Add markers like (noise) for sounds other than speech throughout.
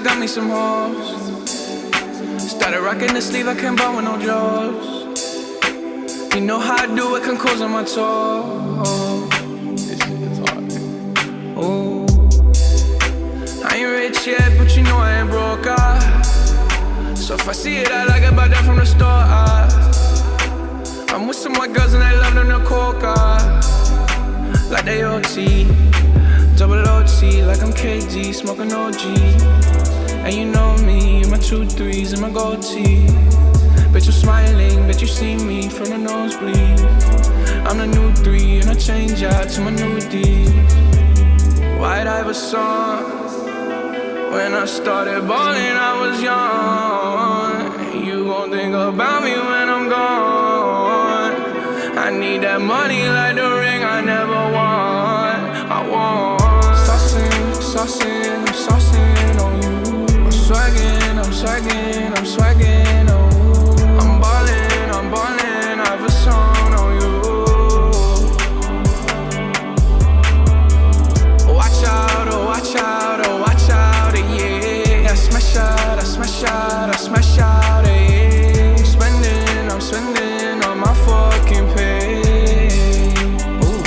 I got me some hoes. Started rocking the sleeve, I can't buy with no jaws. You know how I do it, can close on my toes. This shit is hard. Ooh. I ain't rich yet, but you know I ain't broke. Ah. So if I see it, I like it, buy that from the store. Ah. I'm with some white girls and they love them the coca. Like they OT, double OT, like I'm KD, smoking OG. And you know me, my two threes and my gold tee. Bet you're smiling, bet you see me from the nosebleed. I'm the new three, and I change out to my new D. White Iver song. When I started balling, I was young. You gon' think about me when I'm gone. I need that money like the you. I'm swagging, I'm I'm swagging. Oh. I'm ballin', I'm ballin', I have a song on you. Watch out, oh watch out, oh watch out, eh, yeah. I smash out, I smash out, I smash out, eh, yeah. I'm spending, I'm spending all my fucking pay. Ooh,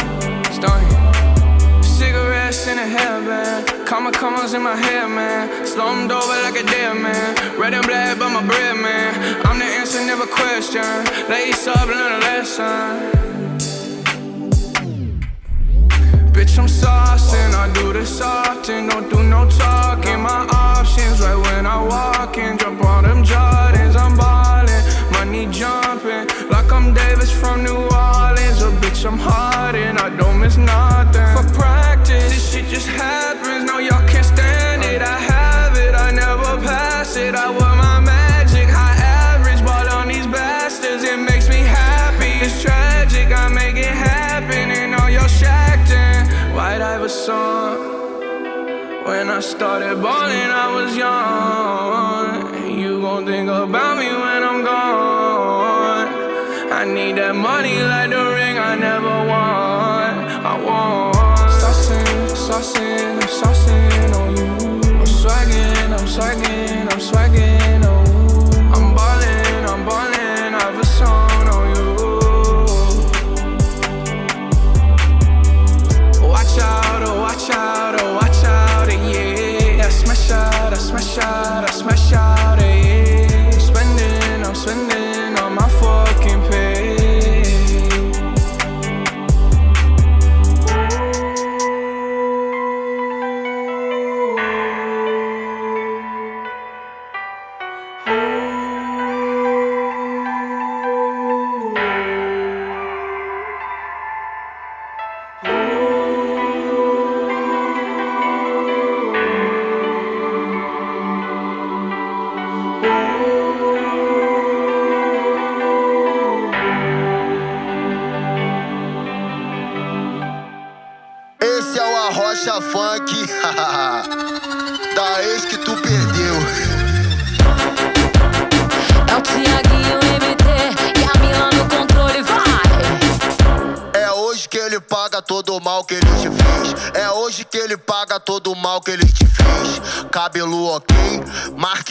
starting. Cigarettes in a hairband, comma commas in my hair, man. Slumped over like a dead man. Red and black, but my bread, man. I'm the answer, never question. Lace up, learn a lesson. Bitch, I'm saucing, I do this often, don't do no talking. My options right when I walk in, jump on them Jordans, I'm ballin', money jumping, like I'm Davis from New Orleans. Oh, bitch, I'm hard and I don't miss nothing. For practice, this shit just happens, no, y'all can't stand it. I pass it, I wear my magic, high average, ball on these bastards, it makes me happy. It's tragic, I make it happen, and all y'all shacked in. White Iver song. When I started balling, I was young. You gon' think about me when I'm gone. I need that money like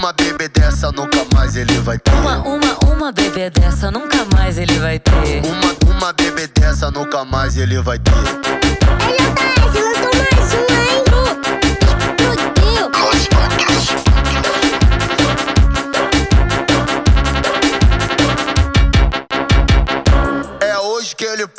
Uma bebê dessa nunca mais ele vai ter. Uma, uma, uma bebê dessa nunca mais ele vai ter. Uma, uma bebê dessa nunca mais ele vai ter. Ele tá, lançou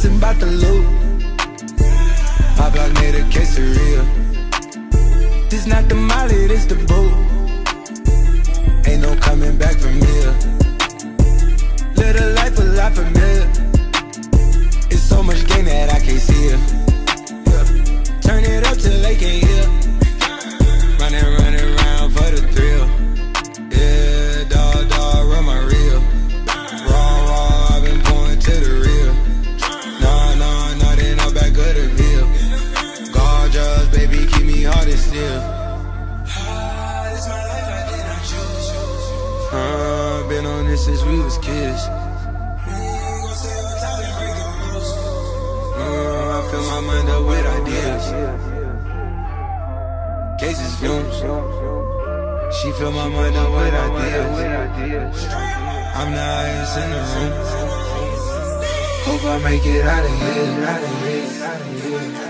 Stressing about the loot. My block made a quesadilla. This not the molly, this the boot. Ain't no coming back from here. A life a lot familiar. It's so much gain that I can't see it. Cases fumes. She fill my mind up with ideas. I'm the highest in the room. Hope I make it out of here. Out of here.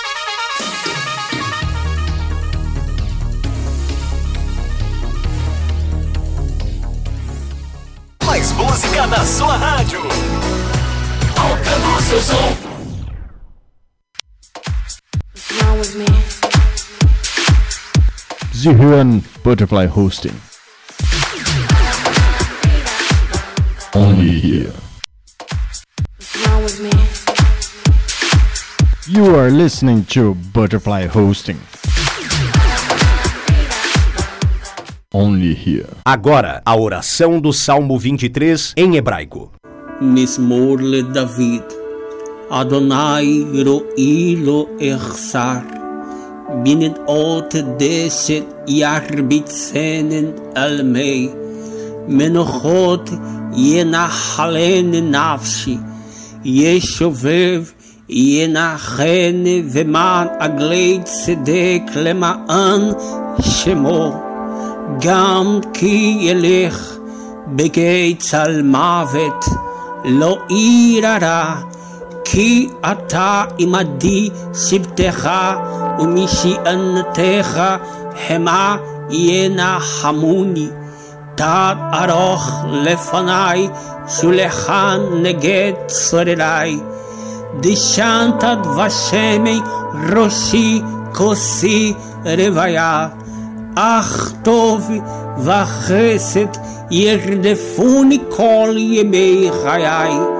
Zihuan Butterfly Hosting. Only here. You are listening to Butterfly Hosting. Only here. Agora, a oração do Salmo 23 em hebraico. Mismor le David. Adonai ro'i lo echsar. מן אות דשת ירביצנן על מי, מנוחות ינחלן נפשי, ישובב ינחן ומען עגלי צדק למען שמו, גם כי ילך בגיא צל מוות, לא עיר הרע כי אתה עמדי שבטך ומשענתך המה ינחמוני. Tad aroch lefanai, shulechan neged sorerai. Dishantad vashemi roshi kosi revaya. Ach tov vachesed yerdefuni kol yemei chayai.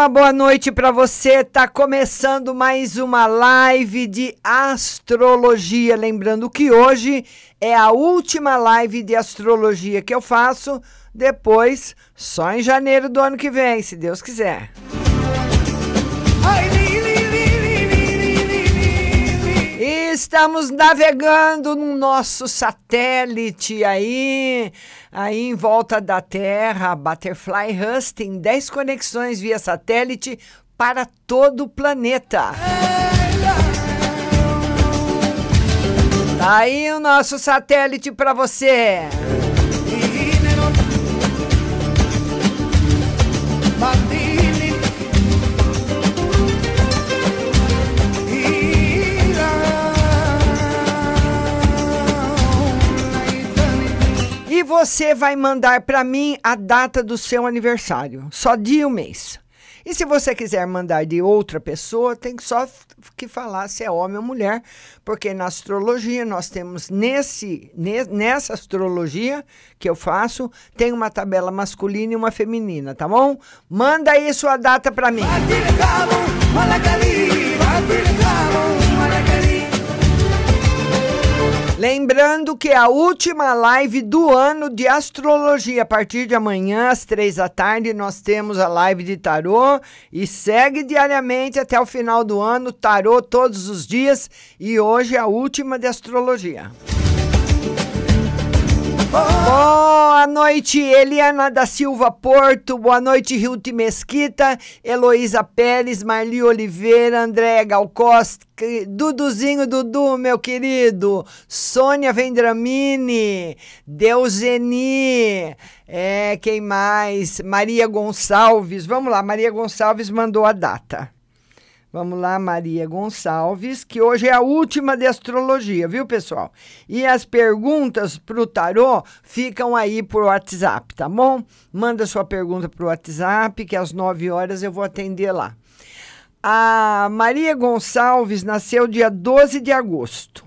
Uma boa noite para você. Tá começando mais uma live de astrologia. Lembrando que hoje é a última live de astrologia que eu faço. Depois, só em janeiro do ano que vem, se Deus quiser. E estamos navegando no nosso satélite aí, aí em volta da Terra, Butterfly Husting, 10 conexões via satélite para todo o planeta. Tá aí o nosso satélite para você. E você vai mandar para mim a data do seu aniversário, só dia e o mês. E se você quiser mandar de outra pessoa, tem que só que falar se é homem ou mulher, porque na astrologia nós temos nesse nessa astrologia que eu faço, tem uma tabela masculina e uma feminina, tá bom? Manda aí sua data para mim. Lembrando que é a última live do ano de astrologia, a partir de amanhã, às três da tarde, nós temos a live de tarô e segue diariamente até o final do ano, tarô todos os dias e hoje é a última de astrologia. Boa noite, Eliana da Silva Porto. Boa noite, Ruth Mesquita, Heloísa Pérez, Marli Oliveira, André Galcosta, Duduzinho Dudu, meu querido, Sônia Vendramini, Deuseni, é, quem mais? Maria Gonçalves. Vamos lá, Maria Gonçalves mandou a data. Vamos lá, Maria Gonçalves, que hoje é a última de astrologia, viu, pessoal? E as perguntas para o tarô ficam aí por WhatsApp, tá bom? Manda sua pergunta para o WhatsApp, que às 9 horas eu vou atender lá. A Maria Gonçalves nasceu dia 12 de agosto.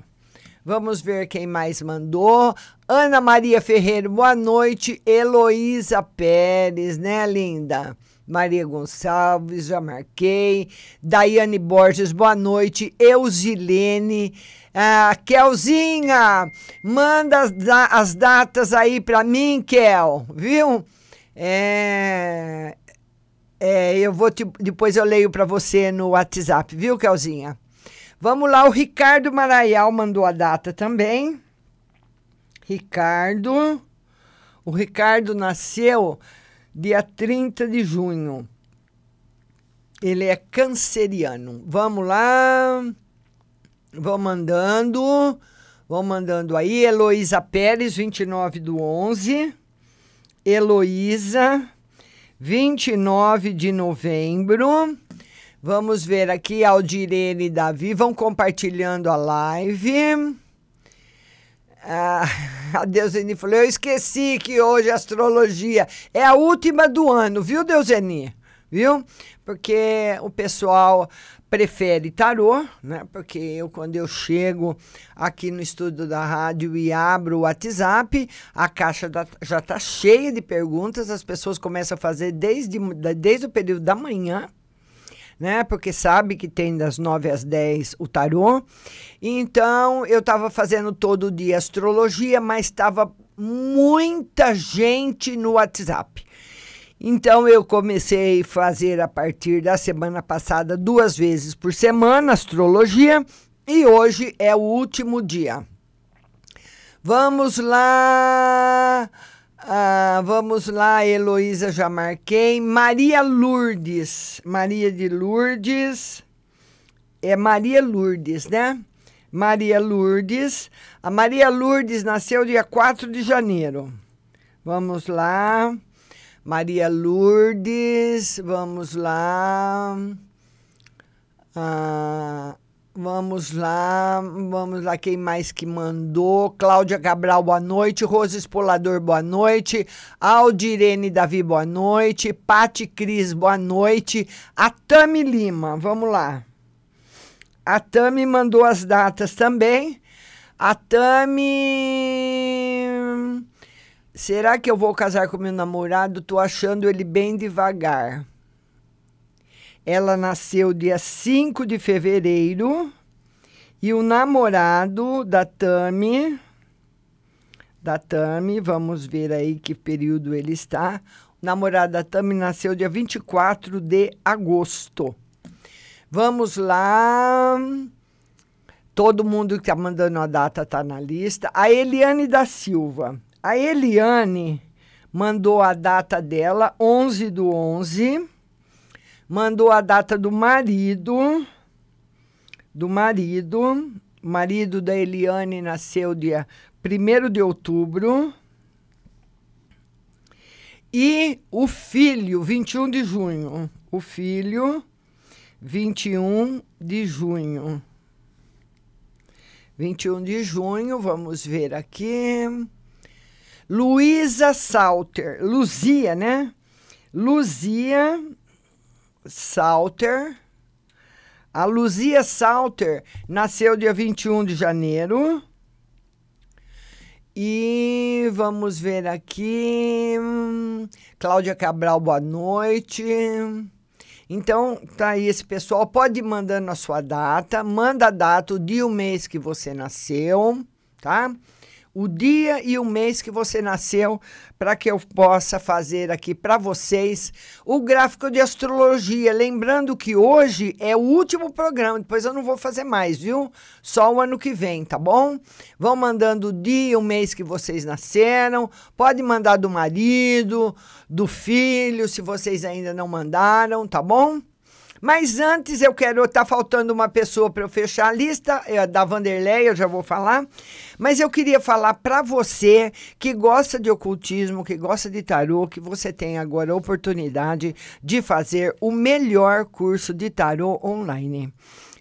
Vamos ver quem mais mandou. Ana Maria Ferreira, boa noite. Heloísa Pérez, né, linda? Maria Gonçalves, já marquei. Daiane Borges, boa noite. Eusilene. Ah, Kelzinha, manda as, as datas aí para mim, Kel, viu? É, é, eu vou te, depois eu leio para você no WhatsApp, viu, Kelzinha? Vamos lá, o Ricardo Maraial mandou a data também. Ricardo. O Ricardo nasceu dia 30 de junho. Ele é canceriano. Vamos lá. Vou mandando. Vou mandando aí. Heloísa Pérez, 29 do 11. Heloísa, 29 de novembro. Vamos ver aqui, Aldirene e Davi vão compartilhando a live. Ah, (laughs) a Deuseni falou: Eu esqueci que hoje a astrologia é a última do ano, viu, Deuseni? Viu? Porque o pessoal prefere tarô, né? Porque eu, quando eu chego aqui no estúdio da rádio e abro o WhatsApp, a caixa da, já está cheia de perguntas, as pessoas começam a fazer desde, desde o período da manhã né? Porque sabe que tem das 9 às 10 o tarô. Então, eu estava fazendo todo dia astrologia, mas estava muita gente no WhatsApp. Então, eu comecei a fazer a partir da semana passada, duas vezes por semana, astrologia, e hoje é o último dia. Vamos lá. Ah, vamos lá, Heloísa, já marquei. Maria Lourdes. Maria de Lourdes. É Maria Lourdes, né? Maria Lourdes. A Maria Lourdes nasceu dia 4 de janeiro. Vamos lá. Maria Lourdes, vamos lá. Ah, Vamos lá, vamos lá, quem mais que mandou? Cláudia Cabral, boa noite. Rose Espolador, boa noite. Aldirene Davi, boa noite. Pati Cris, boa noite. A Tami Lima, vamos lá. A Tami mandou as datas também. A Tami. Será que eu vou casar com meu namorado? Tô achando ele bem devagar. Ela nasceu dia 5 de fevereiro e o namorado da Tami, da Tami, vamos ver aí que período ele está. O namorado da Tami nasceu dia 24 de agosto. Vamos lá. Todo mundo que está mandando a data está na lista. A Eliane da Silva. A Eliane mandou a data dela, 11 do 11 mandou a data do marido, do marido, marido da Eliane nasceu dia 1 de outubro. E o filho, 21 de junho. O filho, 21 de junho. 21 de junho, vamos ver aqui. Luísa Salter, Luzia, né? Luzia Salter. A Luzia Salter nasceu dia 21 de janeiro. E vamos ver aqui. Cláudia Cabral, boa noite. Então, tá aí esse pessoal. Pode ir mandando a sua data. Manda a data, o dia e o mês que você nasceu, tá? O dia e o mês que você nasceu, para que eu possa fazer aqui para vocês o gráfico de astrologia. Lembrando que hoje é o último programa, depois eu não vou fazer mais, viu? Só o ano que vem, tá bom? Vão mandando o dia e o mês que vocês nasceram. Pode mandar do marido, do filho, se vocês ainda não mandaram, tá bom? Mas antes eu quero. Tá faltando uma pessoa para eu fechar a lista, é da Vanderlei, eu já vou falar. Mas eu queria falar para você que gosta de ocultismo, que gosta de tarô, que você tem agora a oportunidade de fazer o melhor curso de tarô online.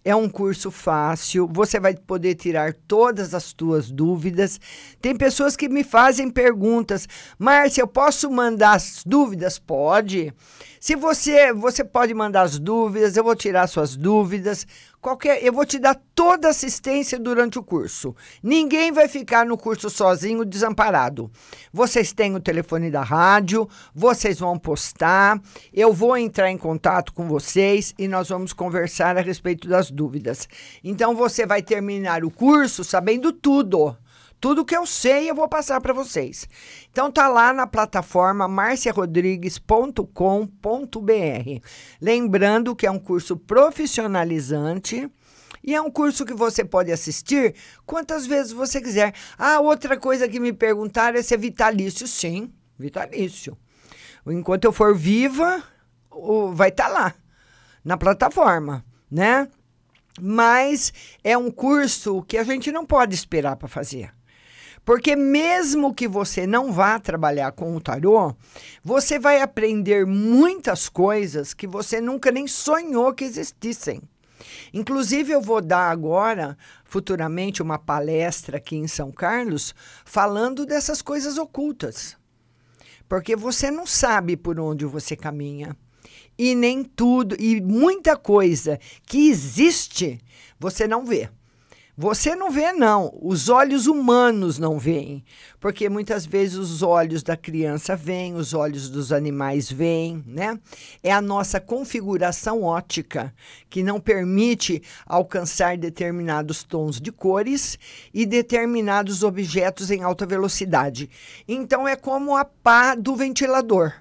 É um curso fácil, você vai poder tirar todas as suas dúvidas. Tem pessoas que me fazem perguntas: Márcia, eu posso mandar as dúvidas? Pode. Se você, você pode mandar as dúvidas, eu vou tirar suas dúvidas qualquer, eu vou te dar toda assistência durante o curso. Ninguém vai ficar no curso sozinho, desamparado. Vocês têm o telefone da rádio, vocês vão postar, eu vou entrar em contato com vocês e nós vamos conversar a respeito das dúvidas. Então você vai terminar o curso sabendo tudo. Tudo que eu sei eu vou passar para vocês. Então tá lá na plataforma marciarodrigues.com.br. Lembrando que é um curso profissionalizante e é um curso que você pode assistir quantas vezes você quiser. Ah, outra coisa que me perguntaram é se é vitalício. Sim, vitalício. Enquanto eu for viva, vai estar tá lá na plataforma, né? Mas é um curso que a gente não pode esperar para fazer. Porque mesmo que você não vá trabalhar com o tarô, você vai aprender muitas coisas que você nunca nem sonhou que existissem. Inclusive, eu vou dar agora, futuramente, uma palestra aqui em São Carlos, falando dessas coisas ocultas. Porque você não sabe por onde você caminha. E nem tudo, e muita coisa que existe, você não vê. Você não vê, não. Os olhos humanos não veem. Porque muitas vezes os olhos da criança veem, os olhos dos animais veem, né? É a nossa configuração ótica que não permite alcançar determinados tons de cores e determinados objetos em alta velocidade. Então é como a pá do ventilador.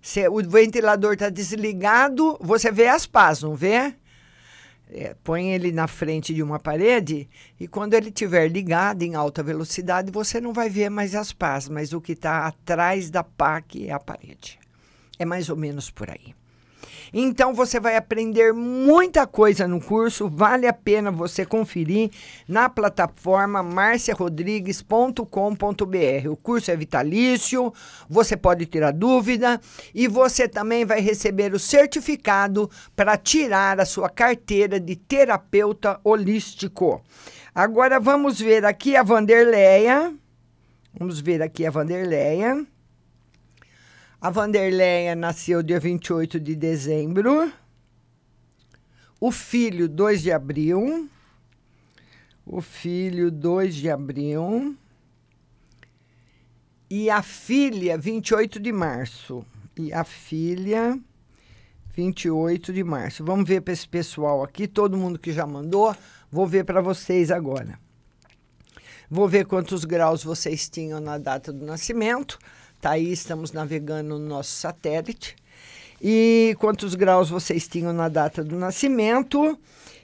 Se o ventilador está desligado, você vê as pás, não vê? É, põe ele na frente de uma parede e quando ele estiver ligado em alta velocidade, você não vai ver mais as pás, mas o que está atrás da pá que é a parede. É mais ou menos por aí. Então você vai aprender muita coisa no curso, vale a pena você conferir na plataforma marciarodrigues.com.br. O curso é vitalício, você pode tirar dúvida e você também vai receber o certificado para tirar a sua carteira de terapeuta holístico. Agora vamos ver aqui a Vanderleia. Vamos ver aqui a Vanderleia. A Vanderleia nasceu dia 28 de dezembro. O filho, 2 de abril. O filho, 2 de abril. E a filha, 28 de março. E a filha, 28 de março. Vamos ver para esse pessoal aqui, todo mundo que já mandou. Vou ver para vocês agora. Vou ver quantos graus vocês tinham na data do nascimento. Tá aí, estamos navegando no nosso satélite. E quantos graus vocês tinham na data do nascimento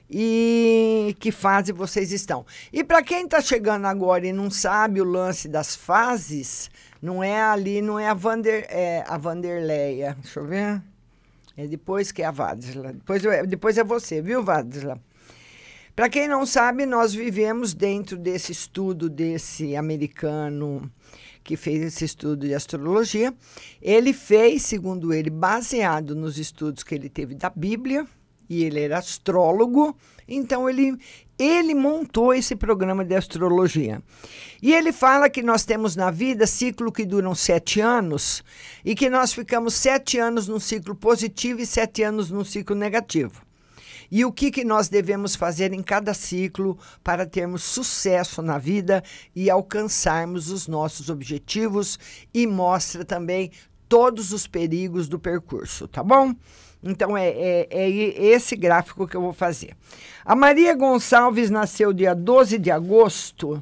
e que fase vocês estão. E para quem está chegando agora e não sabe o lance das fases, não é ali, não é a, Vander, é a Vanderleia. Deixa eu ver. É depois que é a Vadisla. Depois, depois é você, viu, Vadisla? Para quem não sabe, nós vivemos dentro desse estudo desse americano que fez esse estudo de astrologia. Ele fez, segundo ele, baseado nos estudos que ele teve da Bíblia, e ele era astrólogo, então ele, ele montou esse programa de astrologia. E ele fala que nós temos na vida ciclo que duram sete anos e que nós ficamos sete anos num ciclo positivo e sete anos num ciclo negativo e o que, que nós devemos fazer em cada ciclo para termos sucesso na vida e alcançarmos os nossos objetivos e mostra também todos os perigos do percurso, tá bom? Então é, é, é, esse gráfico que eu vou fazer. A Maria Gonçalves nasceu dia 12 de agosto.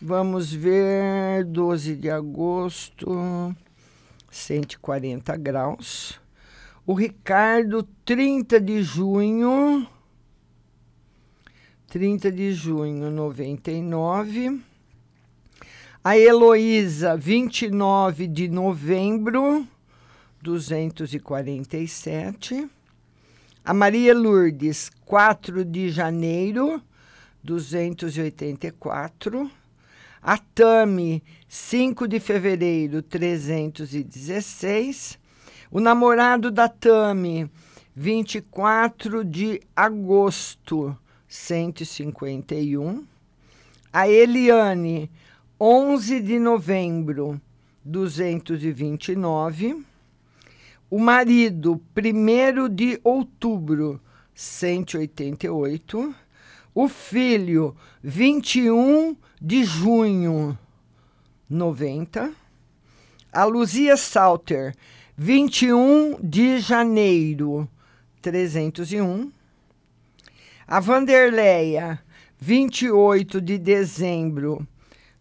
Vamos ver, 12 de agosto, 140 graus. O Ricardo, 30 de junho. 30 de junho, 99. A Heloísa, 29 de novembro, 247. A Maria Lourdes, 4 de janeiro, 284. A Tami, 5 de fevereiro, 316. O namorado da Tami, 24 de agosto, 151. A Eliane, 11 de novembro, 229. O marido, 1 de outubro, 188. O filho, 21 de junho, 90. A Luzia Salter, 21 de janeiro, 301. A Vanderleia, 28 de dezembro,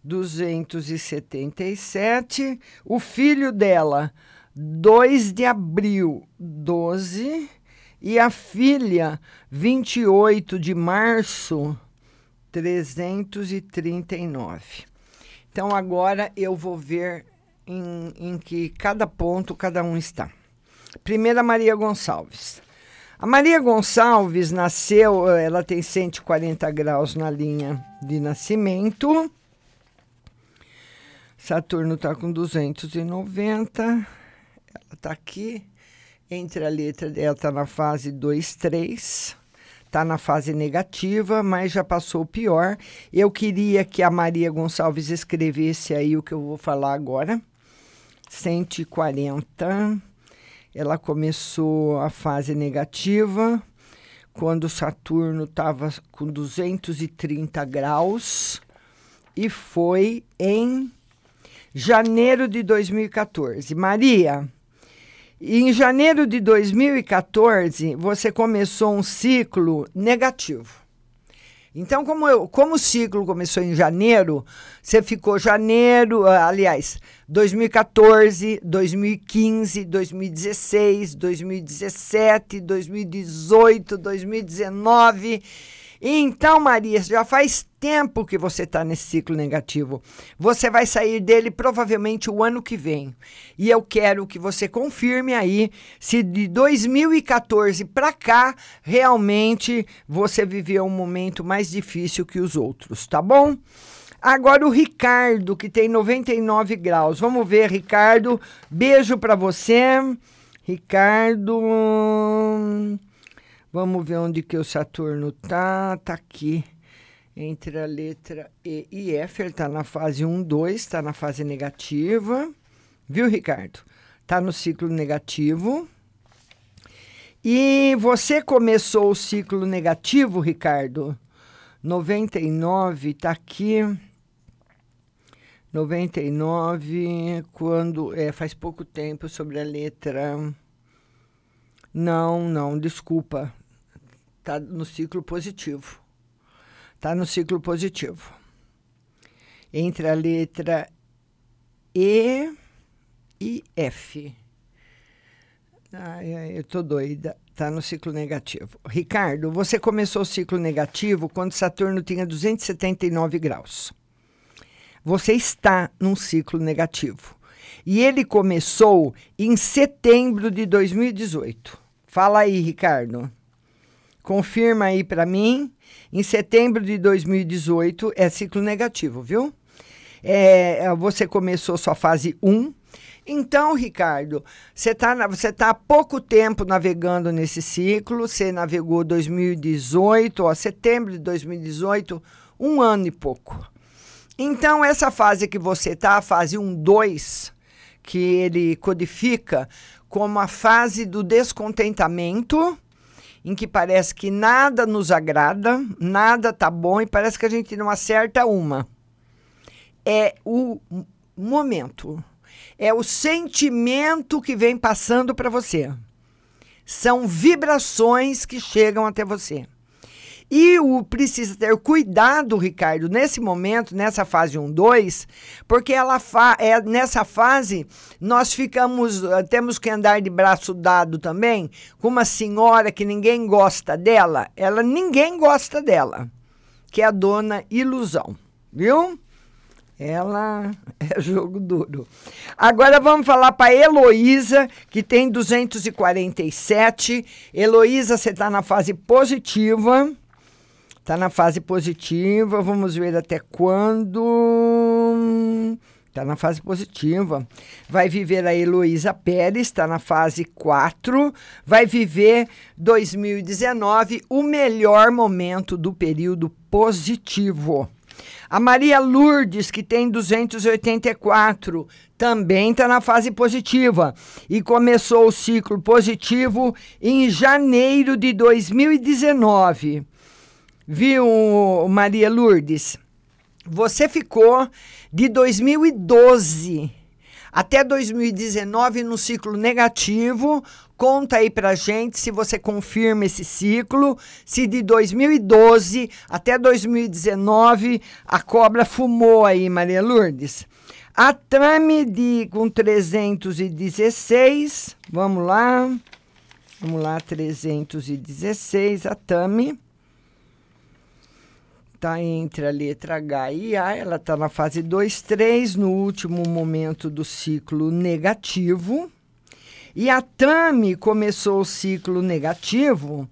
277. O filho dela, 2 de abril, 12. E a filha, 28 de março, 339. Então agora eu vou ver em, em que cada ponto cada um está. Primeira, Maria Gonçalves. A Maria Gonçalves nasceu, ela tem 140 graus na linha de nascimento. Saturno está com 290. Ela está aqui. Entre a letra dela, está na fase 2, 3. Está na fase negativa, mas já passou o pior. Eu queria que a Maria Gonçalves escrevesse aí o que eu vou falar agora. 140. Ela começou a fase negativa quando Saturno estava com 230 graus e foi em janeiro de 2014. Maria, em janeiro de 2014, você começou um ciclo negativo. Então, como, eu, como o ciclo começou em janeiro, você ficou janeiro, aliás, 2014, 2015, 2016, 2017, 2018, 2019 então, Maria, já faz tempo que você está nesse ciclo negativo. Você vai sair dele provavelmente o ano que vem. E eu quero que você confirme aí se de 2014 para cá realmente você viveu um momento mais difícil que os outros, tá bom? Agora o Ricardo, que tem 99 graus. Vamos ver, Ricardo. Beijo para você. Ricardo. Vamos ver onde que o Saturno tá. Tá aqui. Entre a letra E e F. Ele tá na fase 1, 2, tá na fase negativa. Viu, Ricardo? Tá no ciclo negativo. E você começou o ciclo negativo, Ricardo? 99, tá aqui. 99, quando. É, faz pouco tempo sobre a letra. Não, não, desculpa está no ciclo positivo. Está no ciclo positivo. Entre a letra E e F. Ai, ai, eu tô doida. Está no ciclo negativo. Ricardo, você começou o ciclo negativo quando Saturno tinha 279 graus. Você está num ciclo negativo. E ele começou em setembro de 2018. Fala aí, Ricardo. Confirma aí para mim. Em setembro de 2018 é ciclo negativo, viu? É, é você começou sua fase 1. Então, Ricardo, você está você tá há pouco tempo navegando nesse ciclo. Você navegou 2018, ó, setembro de 2018, um ano e pouco. Então, essa fase que você está, a fase 1, 2, que ele codifica como a fase do descontentamento em que parece que nada nos agrada, nada tá bom e parece que a gente não acerta uma. É o momento, é o sentimento que vem passando para você. São vibrações que chegam até você. E o precisa ter cuidado, Ricardo, nesse momento, nessa fase 1, 2, porque ela fa é, nessa fase nós ficamos, eh, temos que andar de braço dado também com uma senhora que ninguém gosta dela, ela ninguém gosta dela, que é a dona Ilusão, viu? Ela (laughs) é jogo duro. Agora vamos falar para Heloísa, que tem 247. Heloísa, você está na fase positiva. Está na fase positiva, vamos ver até quando. Está na fase positiva. Vai viver a Heloísa Pérez, está na fase 4. Vai viver 2019, o melhor momento do período positivo. A Maria Lourdes, que tem 284, também está na fase positiva e começou o ciclo positivo em janeiro de 2019. Viu, Maria Lourdes? Você ficou de 2012 até 2019 no ciclo negativo. Conta aí pra gente se você confirma esse ciclo, se de 2012 até 2019 a cobra fumou aí, Maria Lourdes. A Tami de com 316, vamos lá. Vamos lá, 316, a Tami está entre a letra H e A, ela está na fase 2, 3, no último momento do ciclo negativo. E a Tami começou o ciclo negativo,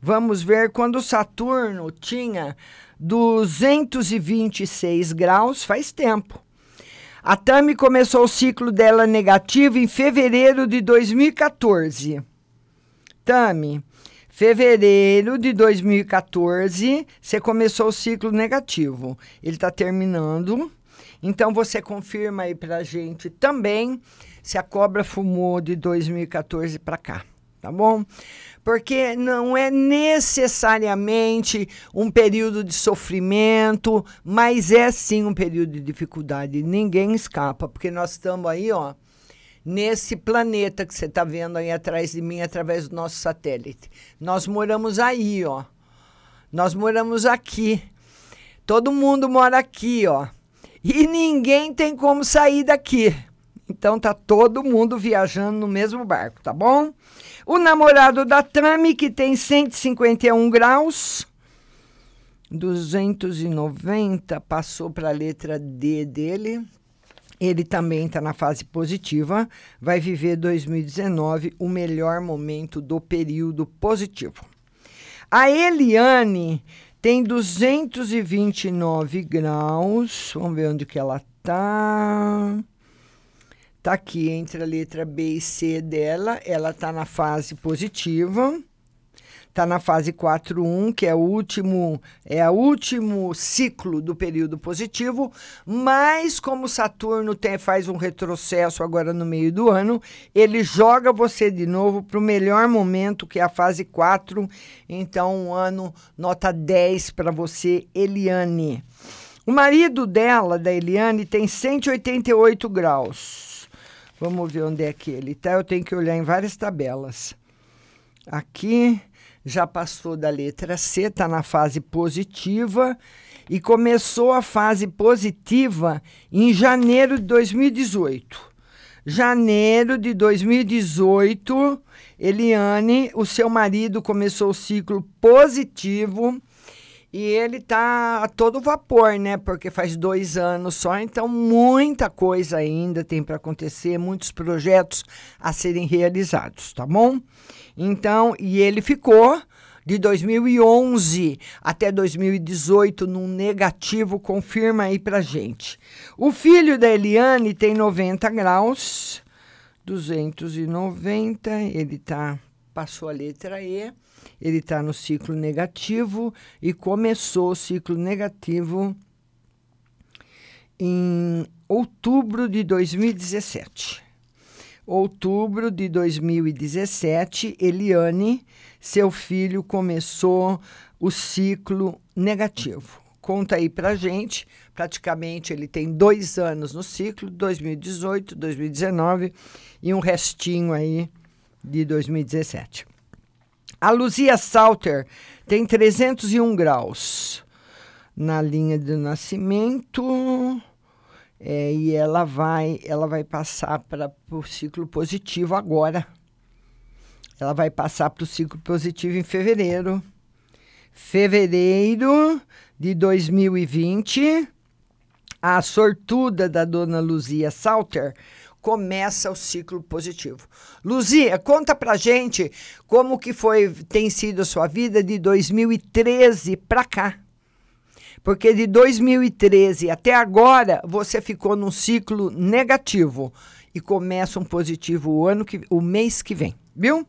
vamos ver, quando Saturno tinha 226 graus, faz tempo. A Tami começou o ciclo dela negativo em fevereiro de 2014. Tami, Fevereiro de 2014, você começou o ciclo negativo. Ele está terminando. Então você confirma aí para a gente também se a cobra fumou de 2014 para cá, tá bom? Porque não é necessariamente um período de sofrimento, mas é sim um período de dificuldade. Ninguém escapa, porque nós estamos aí, ó, nesse planeta que você está vendo aí atrás de mim, através do nosso satélite. Nós moramos aí, ó. Nós moramos aqui. Todo mundo mora aqui, ó. E ninguém tem como sair daqui. Então tá todo mundo viajando no mesmo barco, tá bom? O namorado da Trame, que tem 151 graus, 290, passou para a letra D dele, ele também está na fase positiva, vai viver 2019 o melhor momento do período positivo. A Eliane tem 229 graus, vamos ver onde que ela está. Está aqui entre a letra B e C dela, ela está na fase positiva está na fase 4.1, que é o último é o último ciclo do período positivo, mas como Saturno tem, faz um retrocesso agora no meio do ano, ele joga você de novo para o melhor momento, que é a fase 4. Então, um ano nota 10 para você, Eliane. O marido dela, da Eliane, tem 188 graus. Vamos ver onde é que ele está. Eu tenho que olhar em várias tabelas. Aqui, já passou da letra C, está na fase positiva e começou a fase positiva em janeiro de 2018. Janeiro de 2018, Eliane, o seu marido começou o ciclo positivo e ele está a todo vapor, né? Porque faz dois anos só, então muita coisa ainda tem para acontecer, muitos projetos a serem realizados, tá bom? Então, e ele ficou de 2011 até 2018 num negativo, confirma aí pra gente. O filho da Eliane tem 90 graus, 290, ele tá passou a letra E, ele está no ciclo negativo e começou o ciclo negativo em outubro de 2017 outubro de 2017, Eliane, seu filho, começou o ciclo negativo. Conta aí pra gente. Praticamente ele tem dois anos no ciclo, 2018, 2019 e um restinho aí de 2017. A Luzia Salter tem 301 graus na linha do nascimento. É, e ela vai, ela vai passar para o ciclo positivo agora. Ela vai passar para o ciclo positivo em fevereiro. Fevereiro de 2020, a sortuda da dona Luzia Salter começa o ciclo positivo. Luzia, conta pra gente como que foi tem sido a sua vida de 2013 para cá. Porque de 2013 até agora você ficou num ciclo negativo e começa um positivo o ano que o mês que vem, viu?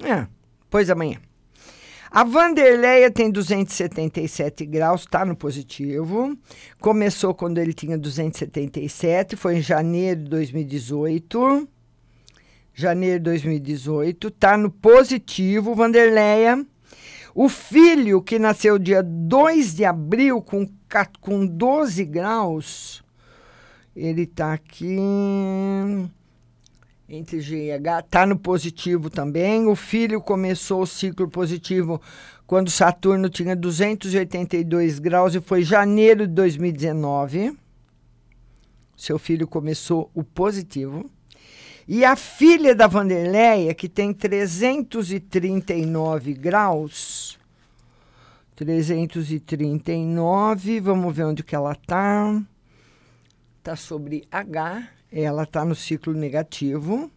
É, pois amanhã. A Vanderleia tem 277 graus, está no positivo. Começou quando ele tinha 277, foi em janeiro de 2018. Janeiro de 2018, está no positivo, Vanderleia. O filho, que nasceu dia 2 de abril, com, com 12 graus, ele está aqui entre G e H, está no positivo também. O filho começou o ciclo positivo quando Saturno tinha 282 graus e foi janeiro de 2019. Seu filho começou o positivo. E a filha da Vanderleia, que tem 339 graus, 339, vamos ver onde que ela está. Está sobre H ela está no ciclo negativo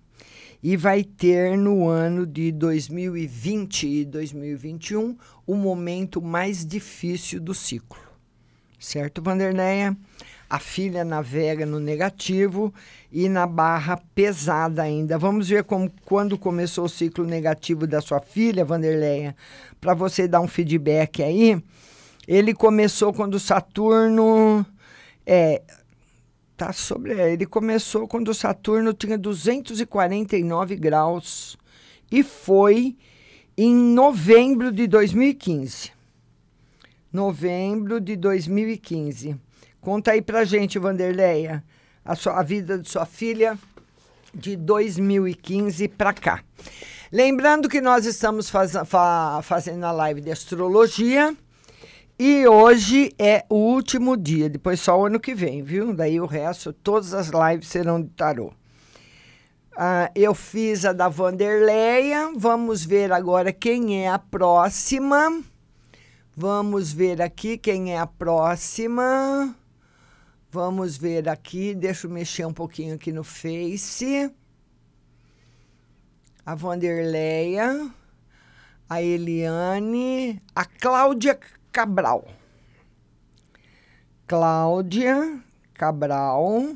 e vai ter no ano de 2020 e 2021 o momento mais difícil do ciclo. Certo, Vanderleia? A filha navega no negativo e na barra pesada ainda. Vamos ver como, quando começou o ciclo negativo da sua filha, Vanderleia, para você dar um feedback aí. Ele começou quando Saturno é, tá sobre. É, ele começou quando Saturno tinha 249 graus e foi em novembro de 2015. Novembro de 2015. Conta aí pra gente, Vanderleia, a, sua, a vida de sua filha de 2015 para cá. Lembrando que nós estamos faz, fa, fazendo a live de astrologia e hoje é o último dia, depois só o ano que vem, viu? Daí o resto, todas as lives serão de tarô. Ah, eu fiz a da Vanderleia. Vamos ver agora quem é a próxima. Vamos ver aqui quem é a próxima. Vamos ver aqui. Deixa eu mexer um pouquinho aqui no Face. A Vanderleia. A Eliane. A Cláudia Cabral. Cláudia Cabral.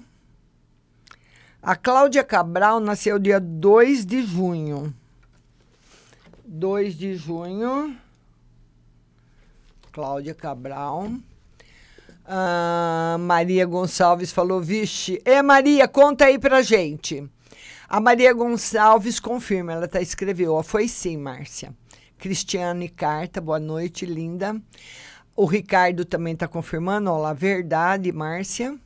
A Cláudia Cabral nasceu dia 2 de junho. 2 de junho. Cláudia Cabral. Ah, Maria Gonçalves falou: Vixe, é Maria, conta aí pra gente. A Maria Gonçalves confirma, ela tá escreveu, foi sim, Márcia. Cristiane Carta, boa noite, linda. O Ricardo também está confirmando, olha, verdade, Márcia.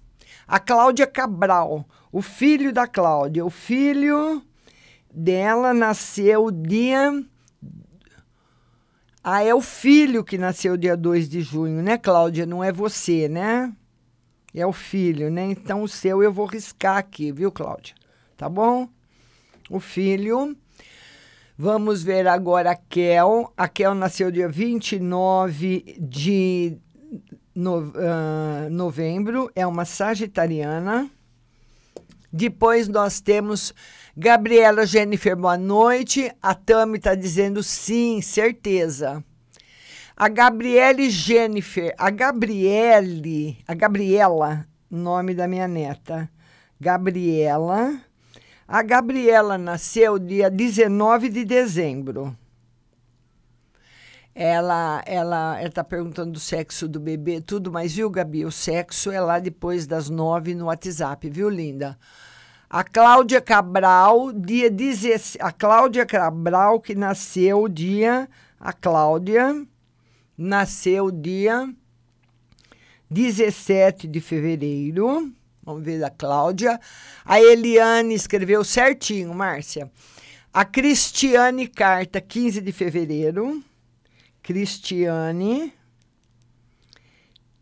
A Cláudia Cabral, o filho da Cláudia, o filho dela nasceu dia. Ah, é o filho que nasceu dia 2 de junho, né, Cláudia? Não é você, né? É o filho, né? Então o seu eu vou riscar aqui, viu, Cláudia? Tá bom? O filho. Vamos ver agora a Kel. A Kel nasceu dia 29 de no, uh, novembro, é uma sagitariana. Depois nós temos Gabriela Jennifer, boa noite. A Tami está dizendo sim, certeza. A Gabriele Jennifer, a Gabriele, a Gabriela, nome da minha neta. Gabriela a Gabriela nasceu dia 19 de dezembro. Ela ela está perguntando do sexo do bebê, tudo, mas viu, Gabi? O sexo é lá depois das nove no WhatsApp, viu, linda? A Cláudia Cabral, dia 16. A Cláudia Cabral, que nasceu dia. A Cláudia nasceu dia 17 de fevereiro. Vamos ver da Cláudia. A Eliane escreveu certinho, Márcia. A Cristiane Carta, 15 de fevereiro. Cristiane,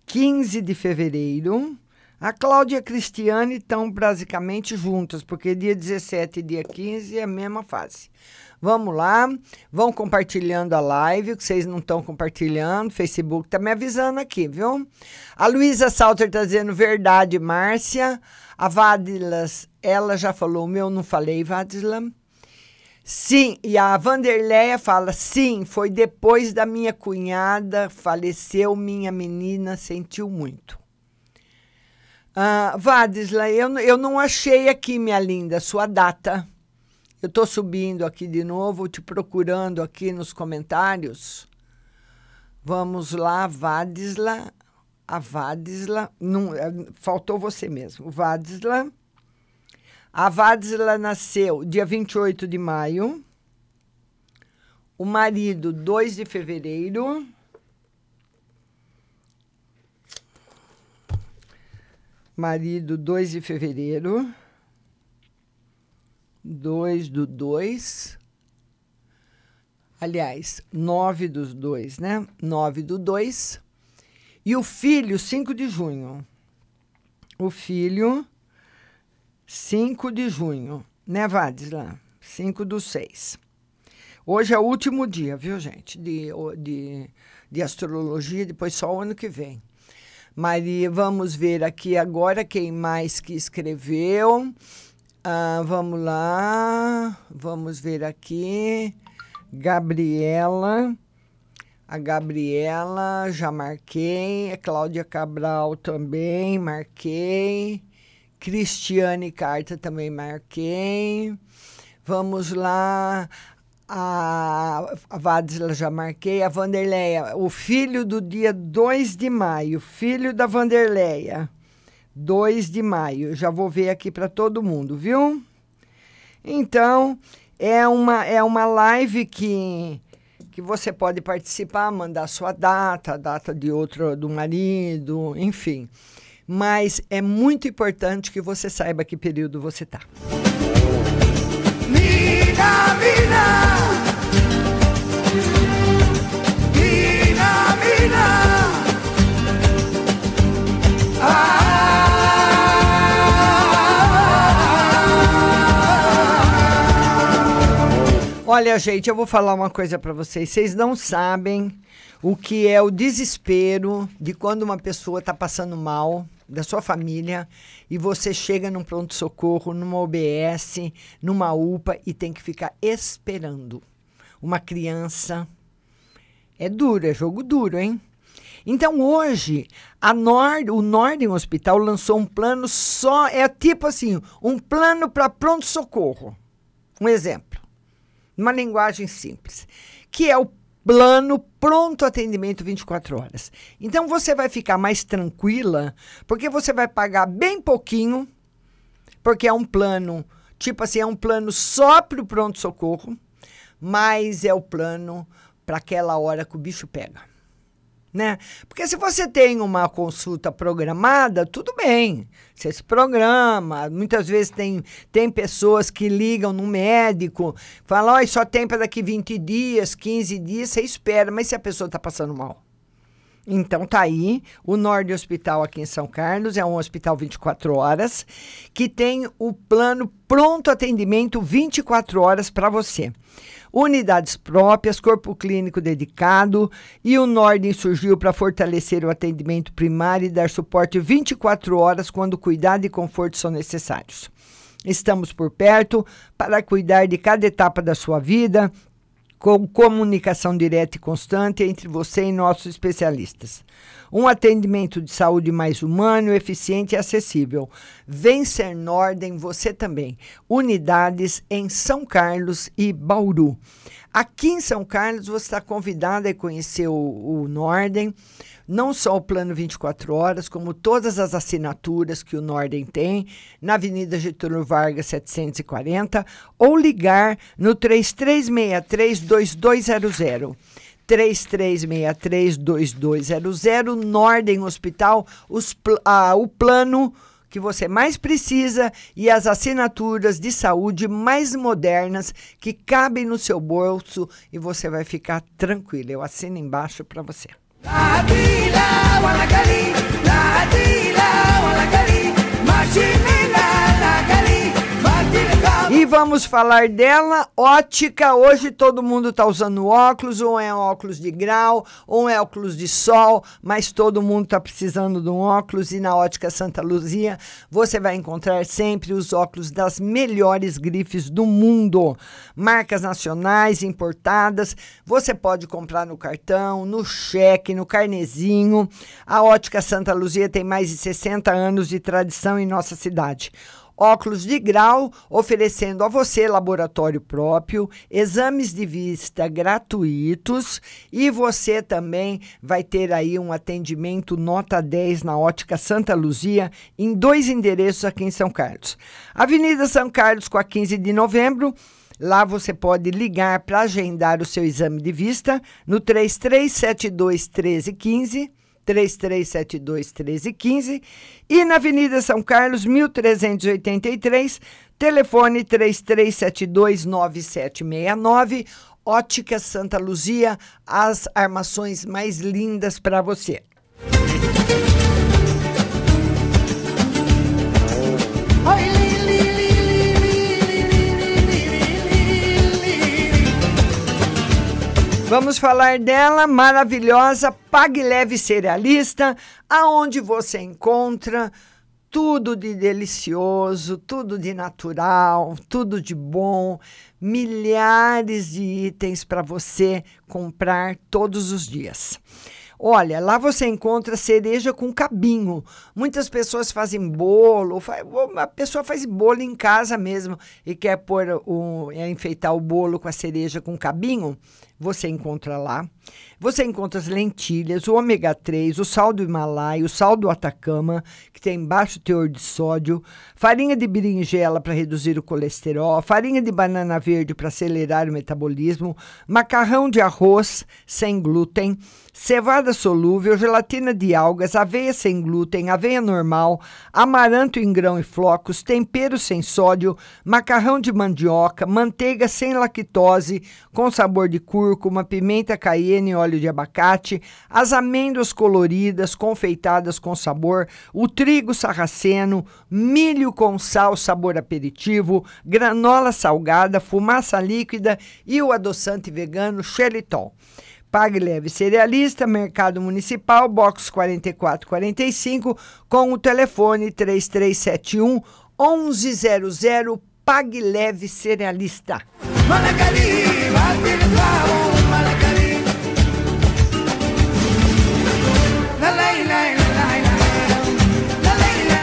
15 de fevereiro. A Cláudia e a Cristiane estão basicamente juntas, porque dia 17 e dia 15 é a mesma fase. Vamos lá, vão compartilhando a live, que vocês não estão compartilhando. Facebook está me avisando aqui, viu? A Luísa Salter está dizendo verdade, Márcia. A Vadilas, ela já falou, o meu não falei, Vadila. Sim, e a Vanderleia fala: sim, foi depois da minha cunhada, faleceu, minha menina sentiu muito. Uh, Vadisla, eu, eu não achei aqui, minha linda, sua data. Eu estou subindo aqui de novo, te procurando aqui nos comentários. Vamos lá, Vadisla. A Vadisla. Não, é, faltou você mesmo. Vadisla. A Vadisla nasceu dia 28 de maio. O marido, 2 de fevereiro. Marido, 2 de fevereiro. 2 do 2. Aliás, 9 dos 2, né? 9 do 2. E o filho, 5 de junho. O filho, 5 de junho. Né, Vadisla? 5 do 6. Hoje é o último dia, viu, gente? De, de, de astrologia, depois só o ano que vem. Maria, vamos ver aqui agora quem mais que escreveu. Ah, vamos lá, vamos ver aqui. Gabriela. A Gabriela, já marquei. A Cláudia Cabral também, marquei. Cristiane Carta também marquei. Vamos lá. A, a já marquei. A Vanderleia, o filho do dia 2 de maio. Filho da Vanderleia. 2 de maio. Já vou ver aqui para todo mundo, viu? Então, é uma, é uma live que, que você pode participar, mandar sua data, a data de outro do marido, enfim. Mas é muito importante que você saiba que período você está. Ah. Olha, gente, eu vou falar uma coisa para vocês. Vocês não sabem o que é o desespero de quando uma pessoa está passando mal da sua família e você chega num pronto-socorro, numa OBS, numa UPA e tem que ficar esperando. Uma criança. É duro, é jogo duro, hein? Então hoje, a Nord, o Norden Hospital lançou um plano só, é tipo assim, um plano para pronto-socorro. Um exemplo uma linguagem simples, que é o plano pronto atendimento 24 horas. Então você vai ficar mais tranquila, porque você vai pagar bem pouquinho, porque é um plano, tipo assim, é um plano só para o pronto socorro, mas é o plano para aquela hora que o bicho pega né? Porque se você tem uma consulta programada, tudo bem. Você se programa. Muitas vezes tem, tem pessoas que ligam no médico, falam, oh, só tem para daqui 20 dias, 15 dias, você espera, mas se a pessoa está passando mal. Então tá aí, o Nord Hospital aqui em São Carlos é um hospital 24 horas que tem o plano pronto atendimento 24 horas para você unidades próprias, corpo clínico dedicado e o Nordem surgiu para fortalecer o atendimento primário e dar suporte 24 horas quando cuidado e conforto são necessários. Estamos por perto para cuidar de cada etapa da sua vida, com comunicação direta e constante entre você e nossos especialistas. Um atendimento de saúde mais humano, eficiente e acessível. Vencer Nordem, você também. Unidades em São Carlos e Bauru. Aqui em São Carlos, você está convidado a conhecer o, o Nordem não só o plano 24 horas, como todas as assinaturas que o Nordem tem, na Avenida Getúlio Vargas 740, ou ligar no 3363-2200. 3363-2200, Nordem Hospital, os, ah, o plano que você mais precisa e as assinaturas de saúde mais modernas que cabem no seu bolso e você vai ficar tranquilo. Eu assino embaixo para você. La E vamos falar dela, ótica. Hoje todo mundo está usando óculos, ou é óculos de grau, ou é óculos de sol, mas todo mundo está precisando de um óculos. E na ótica Santa Luzia você vai encontrar sempre os óculos das melhores grifes do mundo, marcas nacionais, importadas. Você pode comprar no cartão, no cheque, no carnezinho. A ótica Santa Luzia tem mais de 60 anos de tradição em nossa cidade. Óculos de grau, oferecendo a você laboratório próprio, exames de vista gratuitos e você também vai ter aí um atendimento nota 10 na Ótica Santa Luzia em dois endereços aqui em São Carlos. Avenida São Carlos com a 15 de novembro. Lá você pode ligar para agendar o seu exame de vista no 3372 1315 3372 1315 e na Avenida São Carlos, 1383, telefone 3372 9769, Ótica Santa Luzia, as armações mais lindas para você. Vamos falar dela, maravilhosa, Pague Leve Cerealista, aonde você encontra tudo de delicioso, tudo de natural, tudo de bom, milhares de itens para você comprar todos os dias. Olha, lá você encontra cereja com cabinho. Muitas pessoas fazem bolo, a pessoa faz bolo em casa mesmo e quer pôr o, enfeitar o bolo com a cereja com cabinho. Você encontra lá. Você encontra as lentilhas, o ômega 3, o sal do Himalaia, o sal do Atacama, que tem baixo teor de sódio, farinha de berinjela para reduzir o colesterol, farinha de banana verde para acelerar o metabolismo, macarrão de arroz sem glúten, cevada solúvel, gelatina de algas, aveia sem glúten, aveia normal, amaranto em grão e flocos, tempero sem sódio, macarrão de mandioca, manteiga sem lactose, com sabor de cúrcuma, pimenta cayenne e óleo de abacate, as amêndoas coloridas, confeitadas com sabor, o trigo sarraceno, milho com sal, sabor aperitivo, granola salgada, fumaça líquida e o adoçante vegano xelitol. Pague Leve Cerealista, Mercado Municipal, box 4445, com o telefone 3371 1100. Pague Leve Cerealista.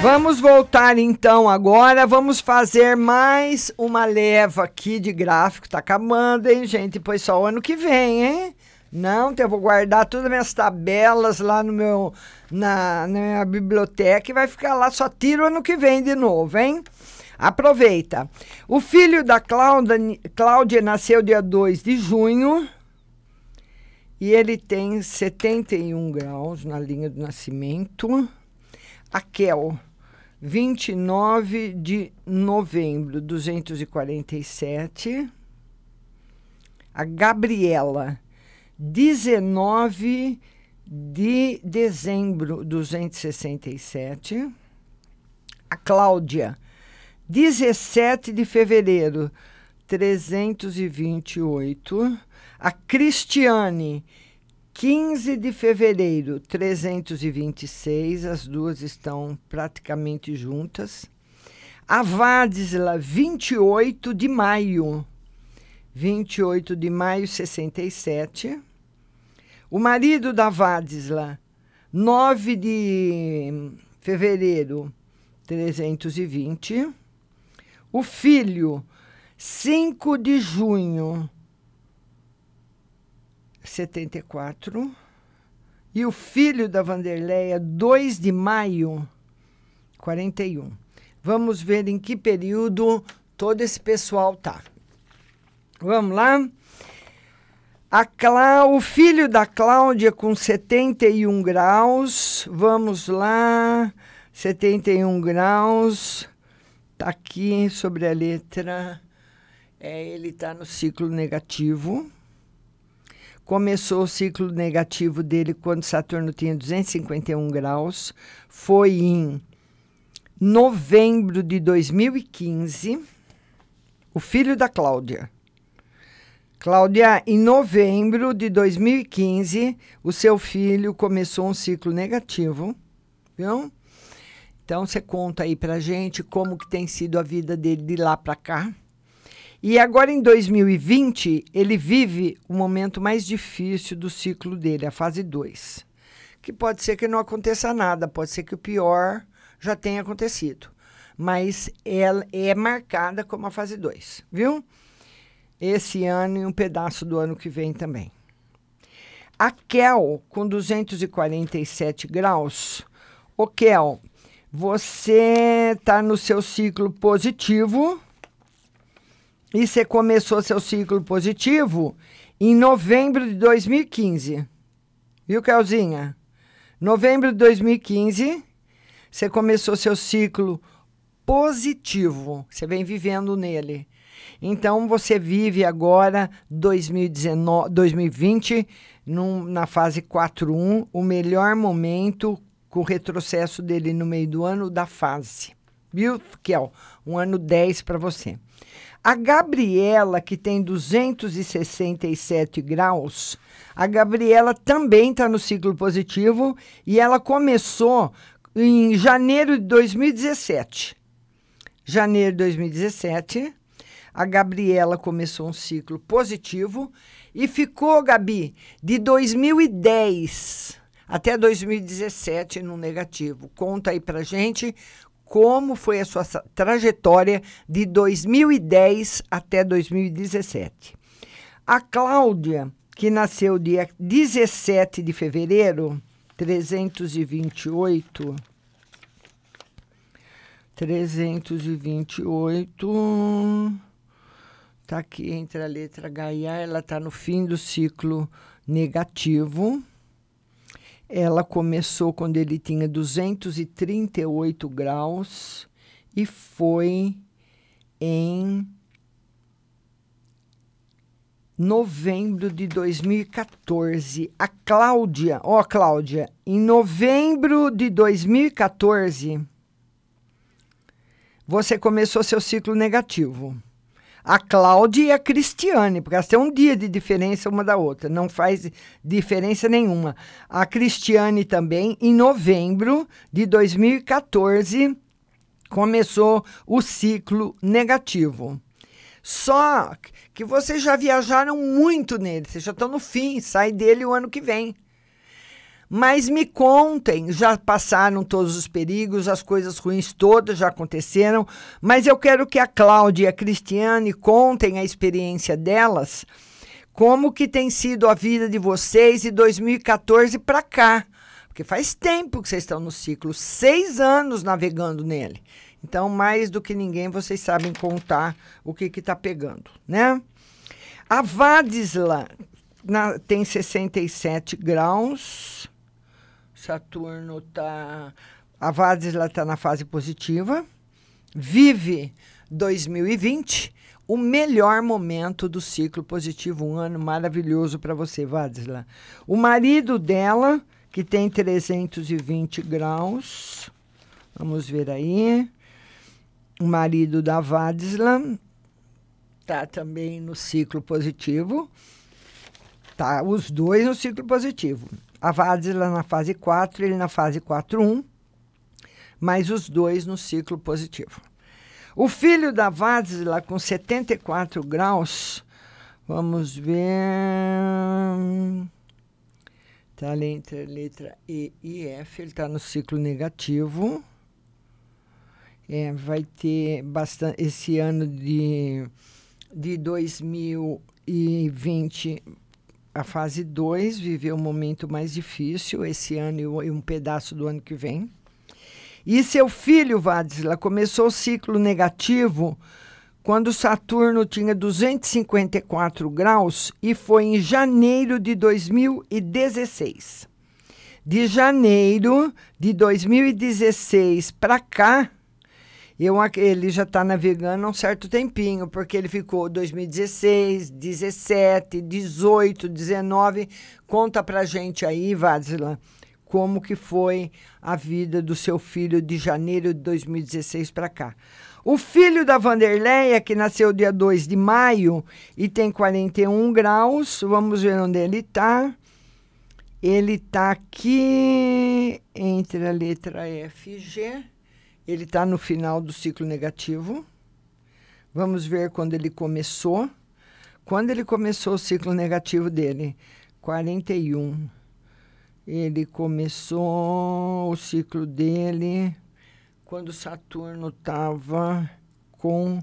Vamos voltar então agora, vamos fazer mais uma leva aqui de gráfico, tá acabando, hein, gente? Pois só o ano que vem, hein? Não, então eu vou guardar todas as minhas tabelas lá no meu, na, na minha biblioteca e vai ficar lá, só tiro ano que vem de novo, hein? Aproveita. O filho da Cláudia, Cláudia nasceu dia 2 de junho e ele tem 71 graus na linha do nascimento. A Kel, 29 de novembro, 247. A Gabriela, 19 de dezembro, 267. A Cláudia, 17 de fevereiro, 328. A Cristiane, 15 de fevereiro, 326, as duas estão praticamente juntas. A Vadisla, 28 de maio, 28 de maio, 67. O marido da Vadisla, 9 de fevereiro, 320. O filho, 5 de junho, 74. E o filho da Vanderleia, 2 de maio, 41. Vamos ver em que período todo esse pessoal tá. Vamos lá? A Clá, o filho da Cláudia com 71 graus. Vamos lá. 71 graus. Tá aqui sobre a letra. É, ele está no ciclo negativo. Começou o ciclo negativo dele quando Saturno tinha 251 graus. Foi em novembro de 2015. O filho da Cláudia. Cláudia, em novembro de 2015, o seu filho começou um ciclo negativo, viu? Então você conta aí pra gente como que tem sido a vida dele de lá para cá. E agora em 2020, ele vive o momento mais difícil do ciclo dele, a fase 2. Que pode ser que não aconteça nada, pode ser que o pior já tenha acontecido. mas ela é marcada como a fase 2, viu? Esse ano e um pedaço do ano que vem também. A Kel, com 247 graus. O Kel, você está no seu ciclo positivo e você começou seu ciclo positivo em novembro de 2015. Viu, Kelzinha? Novembro de 2015, você começou seu ciclo positivo. Você vem vivendo nele. Então, você vive agora 2019, 2020 num, na fase 4.1, o melhor momento com o retrocesso dele no meio do ano da fase. Viu, Kel? Um ano 10 para você. A Gabriela, que tem 267 graus, a Gabriela também está no ciclo positivo e ela começou em janeiro de 2017. Janeiro de 2017, a Gabriela começou um ciclo positivo e ficou, Gabi, de 2010 até 2017 no negativo. Conta aí pra gente como foi a sua trajetória de 2010 até 2017. A Cláudia, que nasceu dia 17 de fevereiro, 328. 328. Está aqui entre a letra H e A, ela está no fim do ciclo negativo. Ela começou quando ele tinha 238 graus e foi em novembro de 2014. A Cláudia, ó, oh, Cláudia, em novembro de 2014, você começou seu ciclo negativo a Cláudia e a Cristiane, porque elas têm um dia de diferença uma da outra, não faz diferença nenhuma. A Cristiane também, em novembro de 2014, começou o ciclo negativo. Só que vocês já viajaram muito nele, vocês já estão no fim, sai dele o ano que vem. Mas me contem, já passaram todos os perigos, as coisas ruins todas já aconteceram, mas eu quero que a Cláudia e a Cristiane contem a experiência delas, como que tem sido a vida de vocês de 2014 para cá. Porque faz tempo que vocês estão no ciclo, seis anos navegando nele. Então, mais do que ninguém, vocês sabem contar o que está pegando, né? A Vadisla na, tem 67 graus. Saturno está. A Vadisla está na fase positiva. Vive 2020, o melhor momento do ciclo positivo. Um ano maravilhoso para você, Vadisla. O marido dela, que tem 320 graus. Vamos ver aí. O marido da Vadisla está também no ciclo positivo. Tá, os dois no ciclo positivo. A Vadisla na fase 4, ele na fase 4.1, mas os dois no ciclo positivo. O filho da Vadisla com 74 graus, vamos ver. Está ali entre letra E e F, ele está no ciclo negativo. É, vai ter bastante. Esse ano de, de 2020 a fase 2 viveu um momento mais difícil esse ano e um pedaço do ano que vem. E seu filho, Vadisla, começou o ciclo negativo quando Saturno tinha 254 graus e foi em janeiro de 2016. De janeiro de 2016 para cá, eu, ele já está navegando há um certo tempinho, porque ele ficou 2016, 17, 18, 19. Conta pra gente aí, Vazila, como que foi a vida do seu filho de janeiro de 2016 para cá. O filho da Vanderleia, que nasceu dia 2 de maio e tem 41 graus, vamos ver onde ele está. Ele está aqui entre a letra F e G. Ele está no final do ciclo negativo. Vamos ver quando ele começou. Quando ele começou o ciclo negativo dele? 41. Ele começou o ciclo dele quando Saturno estava com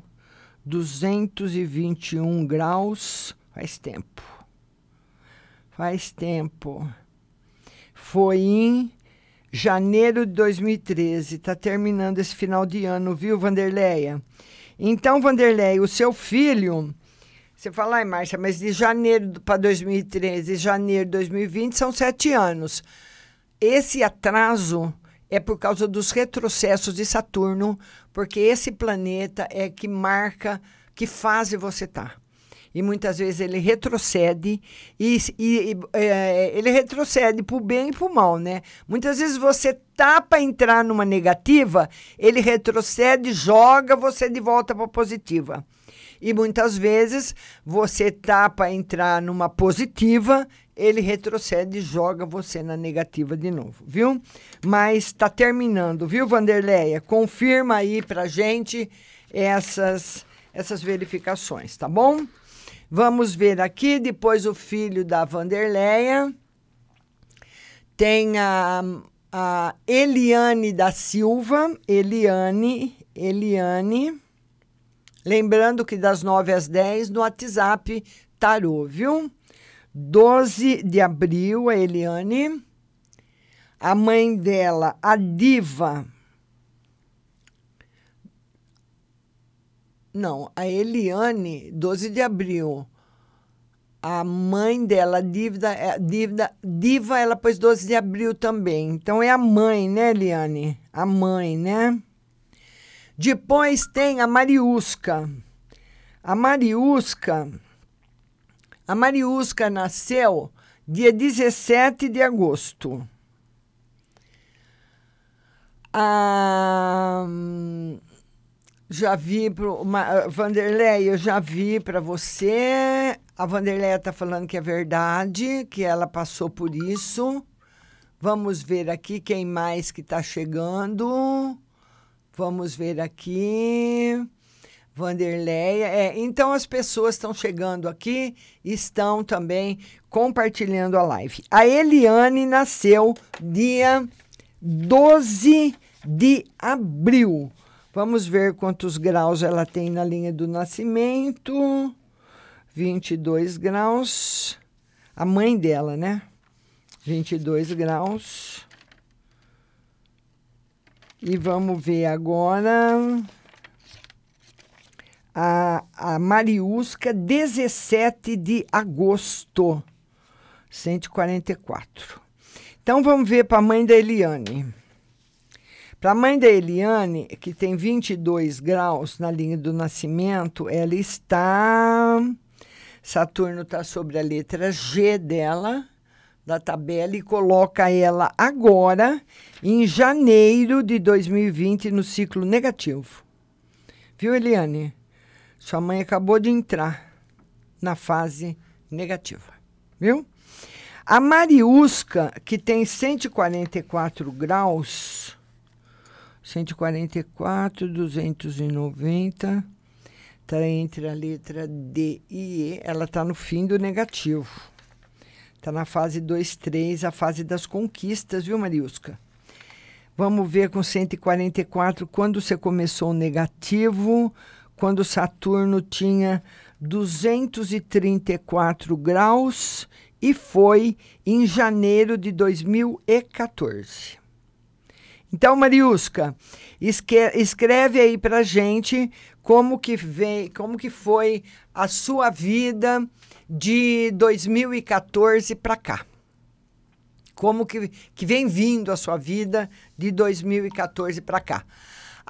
221 graus, faz tempo. Faz tempo. Foi em janeiro de 2013. Está terminando esse final de ano, viu, Vanderleia? Então, Vanderleia, o seu filho. Você fala, ai, Márcia, mas de janeiro para 2013 e janeiro de 2020 são sete anos. Esse atraso é por causa dos retrocessos de Saturno, porque esse planeta é que marca que fase você está. E muitas vezes ele retrocede e, e, e é, ele retrocede para o bem e para o mal, né? Muitas vezes você tá para entrar numa negativa, ele retrocede, joga você de volta para positiva. E muitas vezes você tá para entrar numa positiva, ele retrocede e joga você na negativa de novo, viu? Mas está terminando, viu, Vanderleia? Confirma aí pra gente essas essas verificações, tá bom? Vamos ver aqui, depois o filho da Vanderleia. Tem a, a Eliane da Silva, Eliane, Eliane. Lembrando que das 9 às 10 no WhatsApp tarô, viu? 12 de abril, a Eliane. A mãe dela, a Diva. Não, a Eliane, 12 de abril. A mãe dela, dívida, é, dívida, Diva, ela pôs 12 de abril também. Então é a mãe, né, Eliane? A mãe, né? Depois tem a Mariusca. A Mariusca a Mariusca nasceu dia 17 de agosto. Ah, já vi para uma Vanderlei, eu já vi para você. A Vanderlei está falando que é verdade, que ela passou por isso. Vamos ver aqui quem mais que está chegando. Vamos ver aqui. Vanderleia. É, então as pessoas estão chegando aqui, estão também compartilhando a live. A Eliane nasceu dia 12 de abril. Vamos ver quantos graus ela tem na linha do nascimento. 22 graus. A mãe dela, né? 22 graus. E vamos ver agora a, a Mariusca, 17 de agosto, 144. Então vamos ver para a mãe da Eliane. Para a mãe da Eliane, que tem 22 graus na linha do nascimento, ela está. Saturno está sobre a letra G dela, da tabela, e coloca ela agora, em janeiro de 2020, no ciclo negativo. Viu, Eliane? Sua mãe acabou de entrar na fase negativa, viu? A Mariusca, que tem 144 graus, 144, 290, está entre a letra D e E, ela está no fim do negativo. Está na fase 2, 3, a fase das conquistas, viu, Mariusca? Vamos ver com 144 quando você começou o negativo quando Saturno tinha 234 graus e foi em janeiro de 2014. Então, Mariusca, escreve aí para gente como que vem, como que foi a sua vida de 2014 para cá. Como que, que vem vindo a sua vida de 2014 para cá.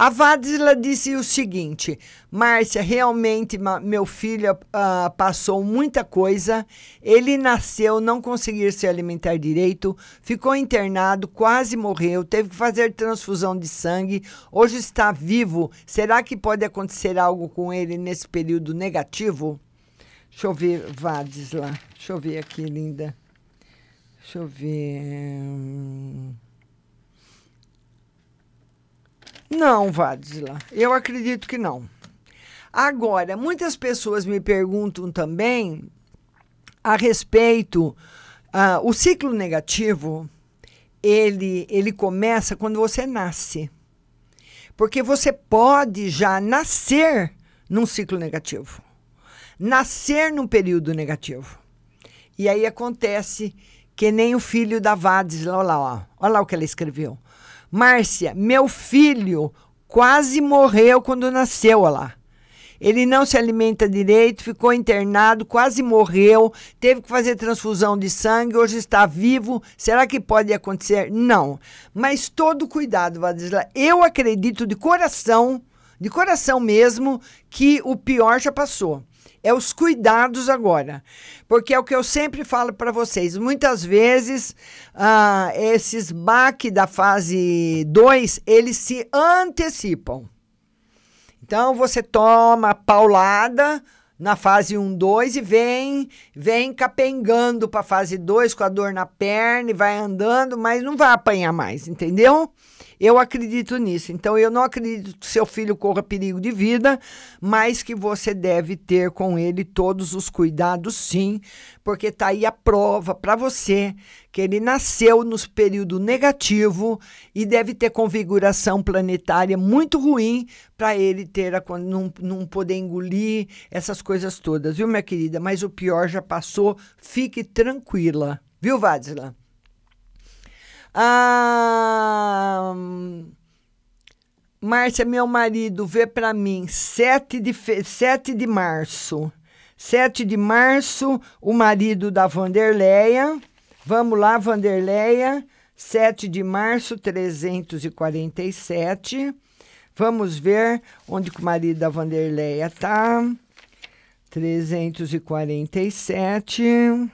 A Vadzila disse o seguinte: Márcia, realmente meu filho uh, passou muita coisa. Ele nasceu, não conseguia se alimentar direito, ficou internado, quase morreu, teve que fazer transfusão de sangue. Hoje está vivo. Será que pode acontecer algo com ele nesse período negativo? Deixa eu ver, Vadisla. Deixa eu ver aqui, linda. Deixa eu ver. Não, Vadisla, eu acredito que não. Agora, muitas pessoas me perguntam também a respeito. Uh, o ciclo negativo ele, ele começa quando você nasce. Porque você pode já nascer num ciclo negativo, nascer num período negativo. E aí acontece que nem o filho da Vades, lá, ó, olha lá o que ela escreveu. Márcia, meu filho quase morreu quando nasceu, olha lá. Ele não se alimenta direito, ficou internado, quase morreu, teve que fazer transfusão de sangue, hoje está vivo. Será que pode acontecer? Não. Mas todo cuidado, Vadisla. Eu acredito de coração, de coração mesmo, que o pior já passou. É os cuidados agora. Porque é o que eu sempre falo para vocês. Muitas vezes, ah, esses baques da fase 2, eles se antecipam. Então, você toma paulada na fase 1, 2 e vem, vem capengando para a fase 2 com a dor na perna e vai andando, mas não vai apanhar mais, entendeu? Eu acredito nisso. Então, eu não acredito que seu filho corra perigo de vida, mas que você deve ter com ele todos os cuidados, sim, porque está aí a prova para você que ele nasceu nos período negativo e deve ter configuração planetária muito ruim para ele ter a, não, não poder engolir essas coisas todas, viu, minha querida? Mas o pior já passou, fique tranquila, viu, Vadzila? Ah, Márcia, meu marido, vê para mim, 7 de, fe... 7 de março. 7 de março, o marido da Vanderleia. Vamos lá, Vanderleia. 7 de março, 347. Vamos ver onde que o marido da Vanderleia está. 347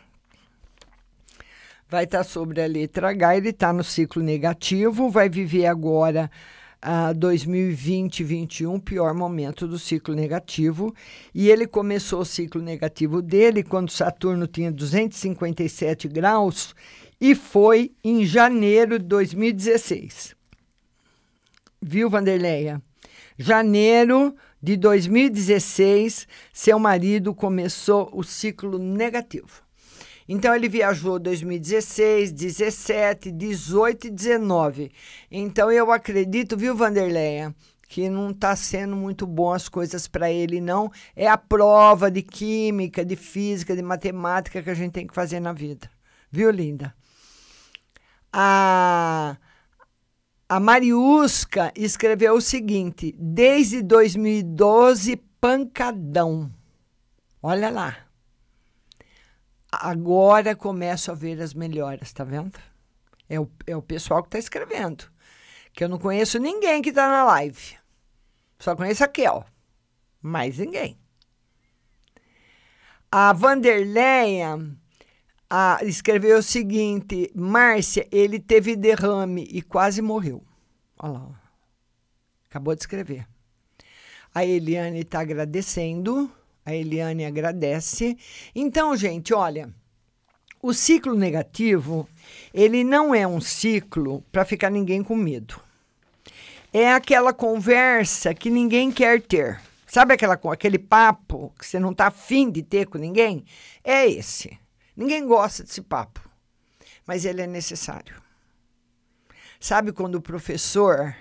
vai estar tá sobre a letra H, ele está no ciclo negativo, vai viver agora uh, 2020 2021, pior momento do ciclo negativo. E ele começou o ciclo negativo dele quando Saturno tinha 257 graus e foi em janeiro de 2016. Viu, Vanderleia? Janeiro de 2016, seu marido começou o ciclo negativo. Então ele viajou 2016, 17, 18 e 19. Então eu acredito, viu, Vanderleia, que não está sendo muito bom as coisas para ele, não. É a prova de química, de física, de matemática que a gente tem que fazer na vida. Viu, linda? A, a Mariusca escreveu o seguinte: desde 2012, pancadão. Olha lá agora começo a ver as melhoras, tá vendo? É o, é o pessoal que está escrevendo. Que eu não conheço ninguém que está na live. Só conheço a Kel. Mais ninguém. A Vanderleia a, escreveu o seguinte: Márcia, ele teve derrame e quase morreu. Olha lá. Acabou de escrever. A Eliane está agradecendo. A Eliane agradece. Então, gente, olha, o ciclo negativo, ele não é um ciclo para ficar ninguém com medo. É aquela conversa que ninguém quer ter. Sabe aquela, aquele papo que você não está afim de ter com ninguém? É esse. Ninguém gosta desse papo, mas ele é necessário. Sabe quando o professor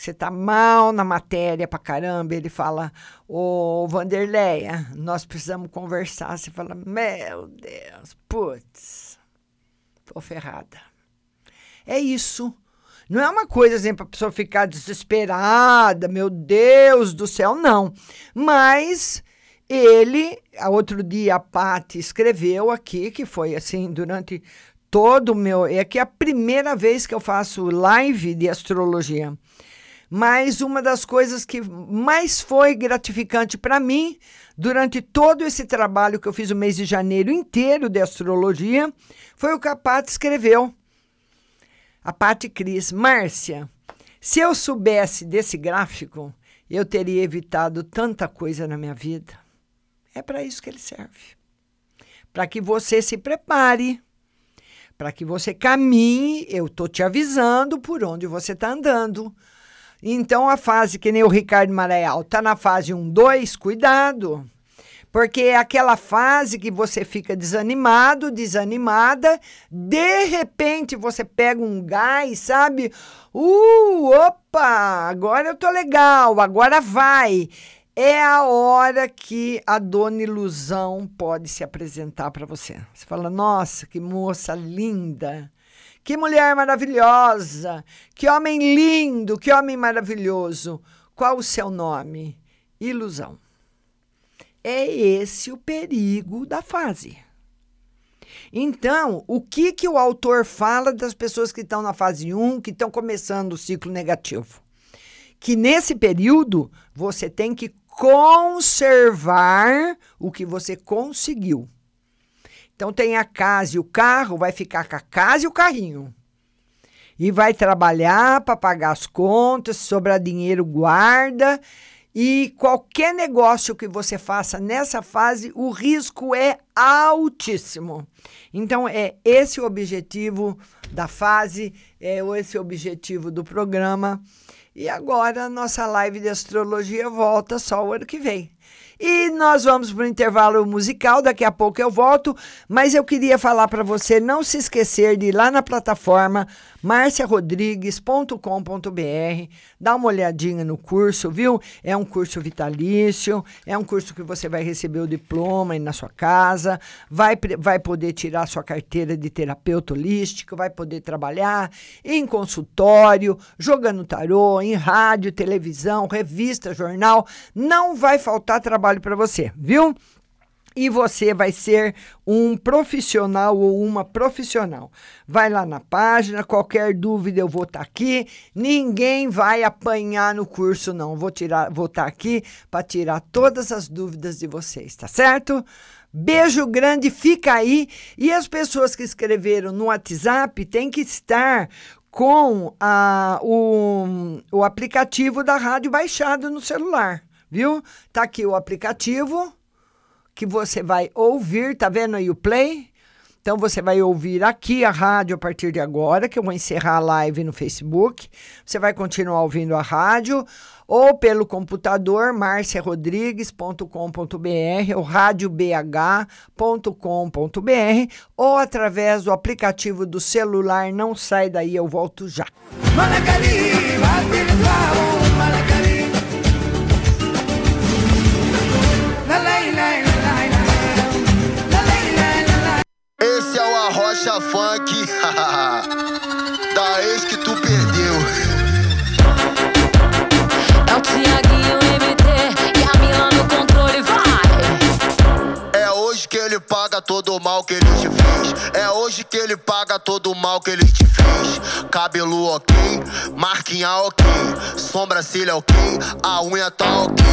você está mal na matéria pra caramba, ele fala, ô Vanderleia, nós precisamos conversar. Você fala, meu Deus, putz, tô ferrada. É isso. Não é uma coisa assim para a pessoa ficar desesperada, meu Deus do céu, não. Mas ele, outro dia a Paty escreveu aqui, que foi assim, durante todo o meu. É que é a primeira vez que eu faço live de astrologia. Mas uma das coisas que mais foi gratificante para mim durante todo esse trabalho que eu fiz o mês de janeiro inteiro de astrologia foi o que a Paty escreveu. A Paty Cris, Márcia, se eu soubesse desse gráfico, eu teria evitado tanta coisa na minha vida. É para isso que ele serve. Para que você se prepare, para que você caminhe, eu estou te avisando por onde você está andando então, a fase que nem o Ricardo Maraial está na fase 1, 2, cuidado. Porque é aquela fase que você fica desanimado, desanimada, de repente você pega um gás, sabe? Uh, opa, agora eu tô legal, agora vai. É a hora que a dona ilusão pode se apresentar para você. Você fala: "Nossa, que moça linda!" Que mulher maravilhosa! Que homem lindo! Que homem maravilhoso! Qual o seu nome? Ilusão. É esse o perigo da fase. Então, o que, que o autor fala das pessoas que estão na fase 1, que estão começando o ciclo negativo? Que nesse período você tem que conservar o que você conseguiu. Então tem a casa e o carro, vai ficar com a casa e o carrinho. E vai trabalhar para pagar as contas, sobrar dinheiro, guarda. E qualquer negócio que você faça nessa fase, o risco é altíssimo. Então, é esse o objetivo da fase, é esse o objetivo do programa. E agora a nossa live de astrologia volta só o ano que vem. E nós vamos para o intervalo musical, daqui a pouco eu volto, mas eu queria falar para você não se esquecer de ir lá na plataforma marciarodrigues.com.br, dá uma olhadinha no curso, viu? É um curso vitalício, é um curso que você vai receber o diploma aí na sua casa, vai, vai poder tirar sua carteira de terapeuta holístico, vai poder trabalhar em consultório, jogando tarô, em rádio, televisão, revista, jornal, não vai faltar trabalho para você, viu? E você vai ser um profissional ou uma profissional. Vai lá na página, qualquer dúvida eu vou estar tá aqui. Ninguém vai apanhar no curso, não. Vou tirar, vou estar tá aqui para tirar todas as dúvidas de vocês, tá certo? Beijo grande, fica aí. E as pessoas que escreveram no WhatsApp têm que estar com a, o, o aplicativo da rádio baixado no celular viu? Tá aqui o aplicativo que você vai ouvir, tá vendo aí o play? Então você vai ouvir aqui a rádio a partir de agora, que eu vou encerrar a live no Facebook. Você vai continuar ouvindo a rádio ou pelo computador marciarodrigues.com.br ou radiobh.com.br ou através do aplicativo do celular. Não sai daí, eu volto já. Esse o Arrocha Funk (laughs) da ex que tu perdeu. É o Tiaguinho MT e a Mila no controle, vai! É hoje que ele paga todo o mal que ele te fez. É hoje que ele paga todo o mal que ele te fez. Cabelo ok, marquinha ok, sobrancelha ok, a unha tá ok.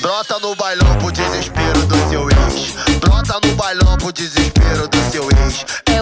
Brota no bailão pro desespero do seu ex. Brota no bailão pro desespero do seu ex.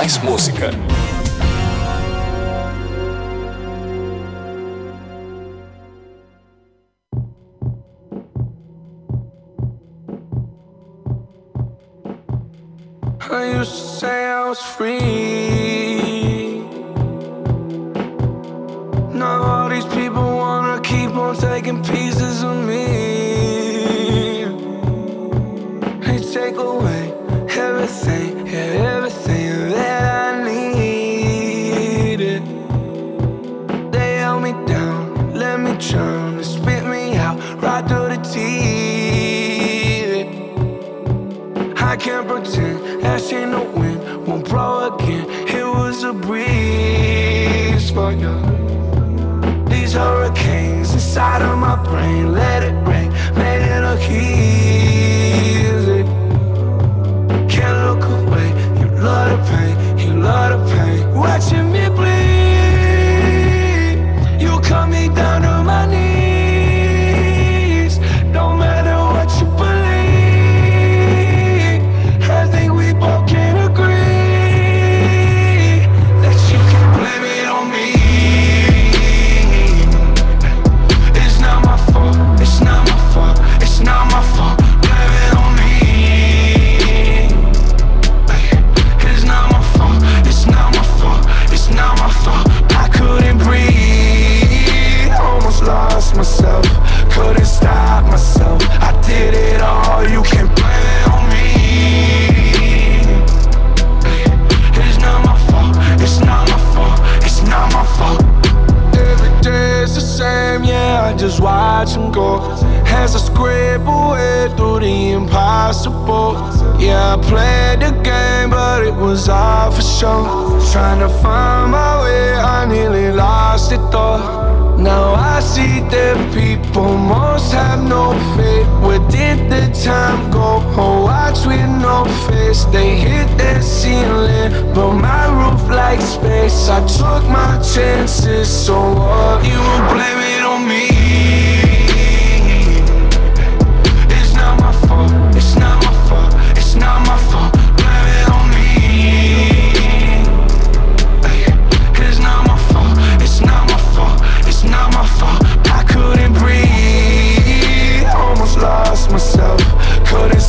Mais música. I used to say I was free. Now all these people wanna keep on taking pieces of me. For. These hurricanes inside of my brain, let it rain, made it look easy. Can't look away, you love the pain, you love the pain. Watching me bleed, impossible. Yeah, I played the game, but it was all for show. Trying to find my way, I nearly lost it though. Now I see that people most have no faith. Where did the time go? Oh, watch with no face. They hit that ceiling, but my roof like space. I took my chances, so what? You will blame it on me.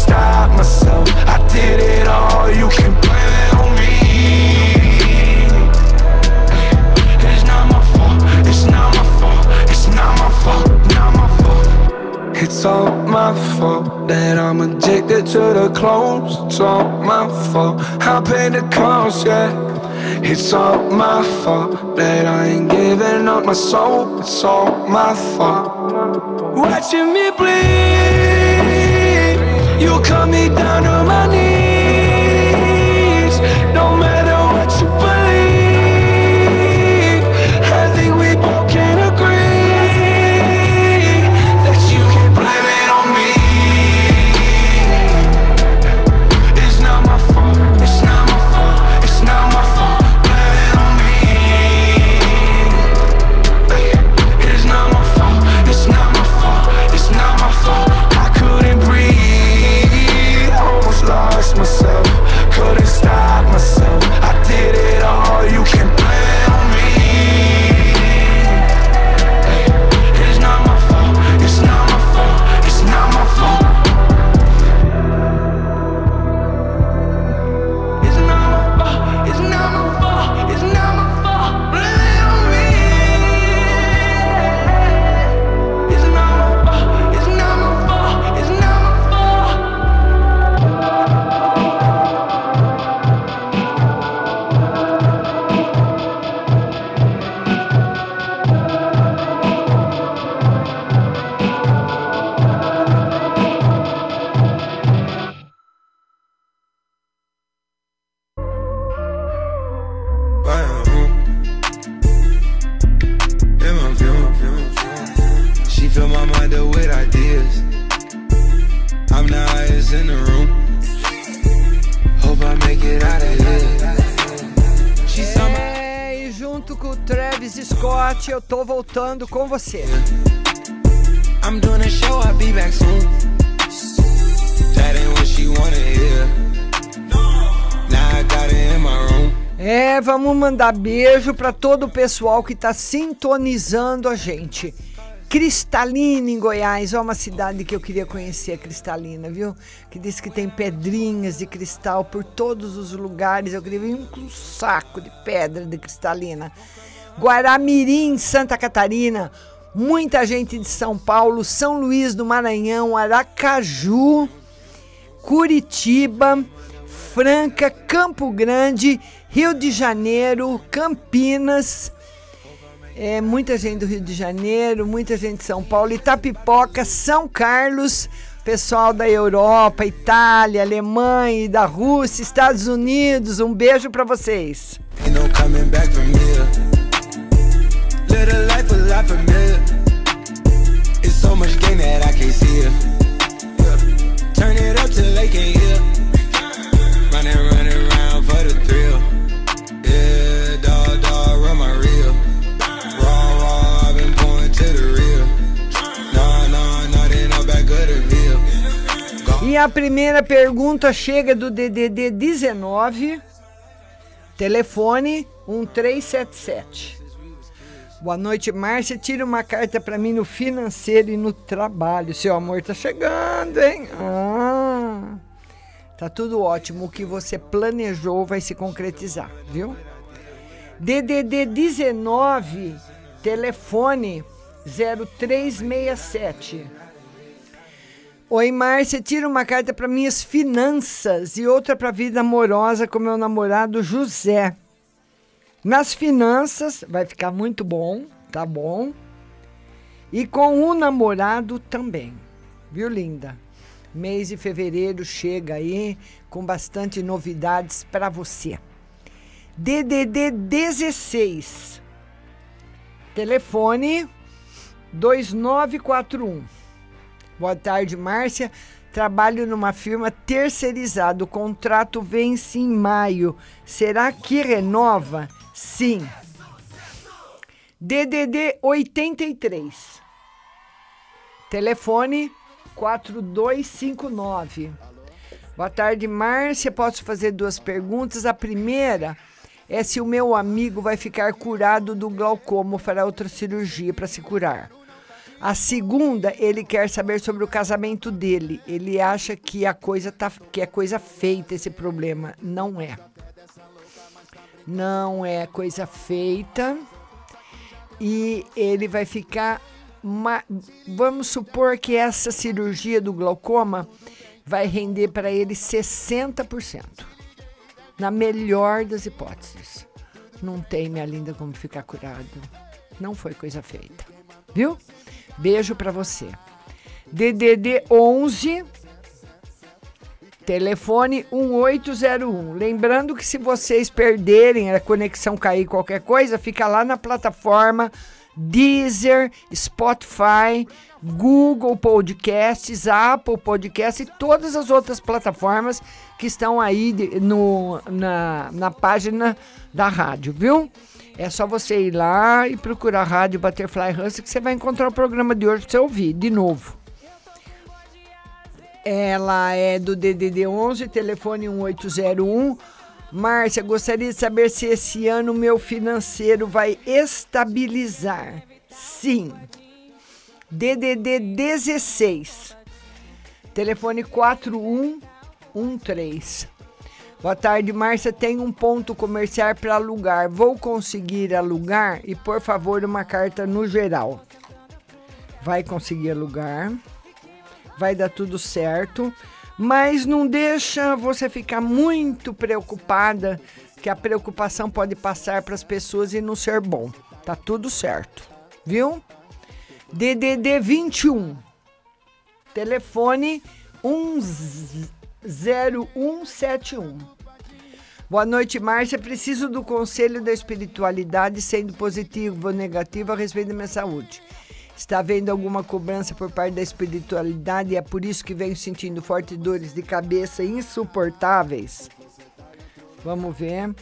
Stop myself. I did it all. You can blame it on me. It's not my fault. It's not my fault. It's not my fault. Not my fault. It's all my fault that I'm addicted to the clones. It's all my fault. I paid the cost, yeah. It's all my fault that I ain't giving up my soul. It's all my fault. Watching me you cut me você. I'm doing a show, I'll be back soon. That ain't what she wanna hear. Now I got it in my room. É, vamos mandar beijo para todo o pessoal que tá sintonizando a gente. Cristalina, em Goiás, é uma cidade que eu queria conhecer, Cristalina, viu? Que diz que tem pedrinhas de cristal por todos os lugares. Eu queria vir um saco de pedra de cristalina. Guaramirim, Santa Catarina, muita gente de São Paulo, São Luís do Maranhão, Aracaju, Curitiba, Franca, Campo Grande, Rio de Janeiro, Campinas. É, muita gente do Rio de Janeiro, muita gente de São Paulo, Itapipoca, São Carlos, pessoal da Europa, Itália, Alemanha, da Rússia, Estados Unidos. Um beijo para vocês. A life a lot. It's so much gain that I can't see it. Turn it up till they can't hear. Running, running around for the thrill. Yeah, my I've been going to the real. Back of the. E a primeira pergunta chega do DDD 19, telefone 1377. Boa noite, Márcia. Tira uma carta para mim no financeiro e no trabalho. Seu amor tá chegando, hein? Ah, tá tudo ótimo. O que você planejou vai se concretizar, viu? DDD 19, telefone 0367. Oi, Márcia, tira uma carta para minhas finanças e outra para vida amorosa com meu namorado José. Nas finanças vai ficar muito bom, tá bom? E com o namorado também. Viu, linda? Mês de fevereiro chega aí com bastante novidades para você. DDD 16. Telefone 2941. Boa tarde, Márcia. Trabalho numa firma terceirizada. O contrato vence em maio. Será que renova? Sim. DDD 83. Telefone 4259. Boa tarde, Márcia. Posso fazer duas perguntas? A primeira é se o meu amigo vai ficar curado do glaucoma ou fará outra cirurgia para se curar. A segunda, ele quer saber sobre o casamento dele. Ele acha que a coisa tá, que é coisa feita esse problema. Não é. Não é coisa feita. E ele vai ficar ma- vamos supor que essa cirurgia do glaucoma vai render para ele 60%. Na melhor das hipóteses. Não tem, minha linda, como ficar curado. Não foi coisa feita. Viu? Beijo para você. DDD 11 Telefone 1801. Lembrando que se vocês perderem a conexão cair qualquer coisa, fica lá na plataforma Deezer, Spotify, Google Podcasts, Apple Podcasts e todas as outras plataformas que estão aí no, na, na página da rádio, viu? É só você ir lá e procurar a Rádio Butterfly Hustle que você vai encontrar o programa de hoje para você ouvir de novo. Ela é do DDD 11, telefone 1801. Márcia, gostaria de saber se esse ano meu financeiro vai estabilizar. Sim. DDD 16, telefone 4113. Boa tarde, Márcia. Tem um ponto comercial para alugar. Vou conseguir alugar? E, por favor, uma carta no geral. Vai conseguir alugar vai dar tudo certo, mas não deixa você ficar muito preocupada, que a preocupação pode passar para as pessoas e não ser bom. Tá tudo certo, viu? DDD 21. Telefone 10171. Boa noite, Márcia. Preciso do conselho da espiritualidade, sendo positivo ou negativo a respeito da minha saúde. Está havendo alguma cobrança por parte da espiritualidade e é por isso que venho sentindo fortes dores de cabeça insuportáveis? Vamos ver.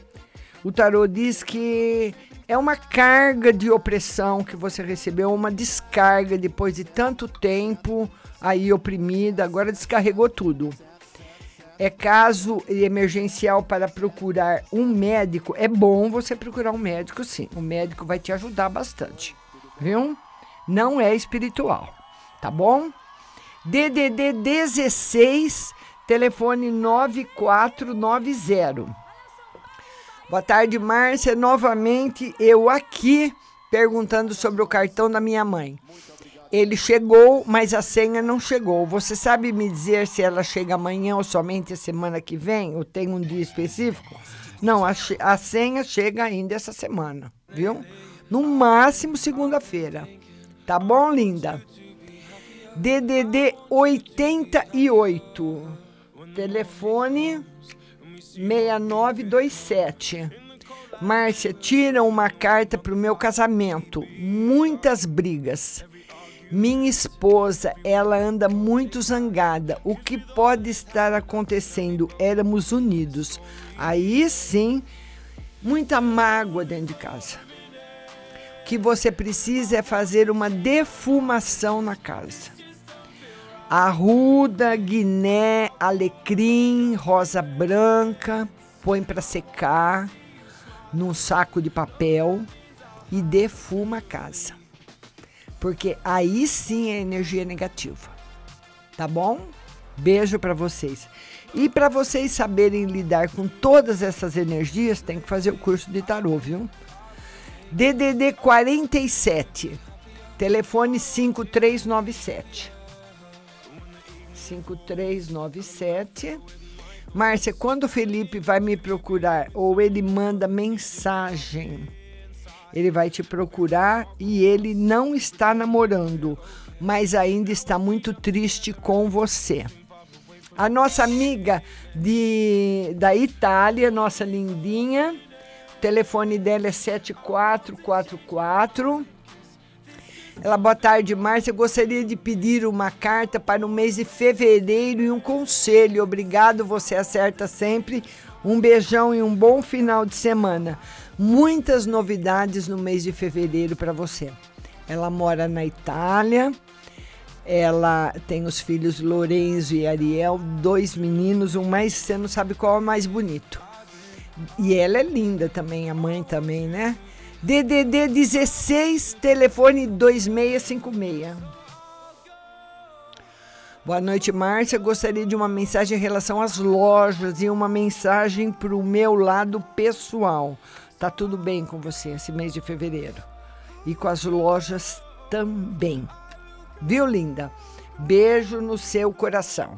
O tarô diz que é uma carga de opressão que você recebeu, uma descarga depois de tanto tempo aí oprimida, agora descarregou tudo. É caso emergencial para procurar um médico. É bom você procurar um médico, sim. O médico vai te ajudar bastante, viu? Não é espiritual, tá bom? DDD 16, telefone 9490. Boa tarde, Márcia. Novamente eu aqui perguntando sobre o cartão da minha mãe. Ele chegou, mas a senha não chegou. Você sabe me dizer se ela chega amanhã ou somente a semana que vem? Ou tem um dia específico? Não, a, a senha chega ainda essa semana, viu? No máximo segunda-feira. Tá bom, linda? DDD 88. Telefone 6927. Márcia, tira uma carta para o meu casamento. Muitas brigas. Minha esposa, ela anda muito zangada. O que pode estar acontecendo? Éramos unidos. Aí sim, muita mágoa dentro de casa. Que você precisa é fazer uma defumação na casa. Arruda, guiné, alecrim, rosa branca, põe para secar num saco de papel e defuma a casa. Porque aí sim é energia negativa. Tá bom? Beijo para vocês. E para vocês saberem lidar com todas essas energias, tem que fazer o curso de tarô, viu? DDD 47, telefone 5397. 5397. Márcia, quando o Felipe vai me procurar ou ele manda mensagem, ele vai te procurar e ele não está namorando, mas ainda está muito triste com você. A nossa amiga de, da Itália, nossa lindinha, o telefone dela é 7444 ela, boa tarde, Márcia. Gostaria de pedir uma carta para o mês de fevereiro e um conselho. Obrigado, você acerta sempre. Um beijão e um bom final de semana. Muitas novidades no mês de fevereiro para você. Ela mora na Itália. Ela tem os filhos Lorenzo e Ariel, dois meninos, um mais, você não sabe qual é o mais bonito. E ela é linda também, a mãe também, né? DDD 16, telefone 2656. Boa noite, Márcia. Gostaria de uma mensagem em relação às lojas e uma mensagem para o meu lado pessoal. Tá tudo bem com você esse mês de fevereiro. E com as lojas também. Viu, linda? Beijo no seu coração.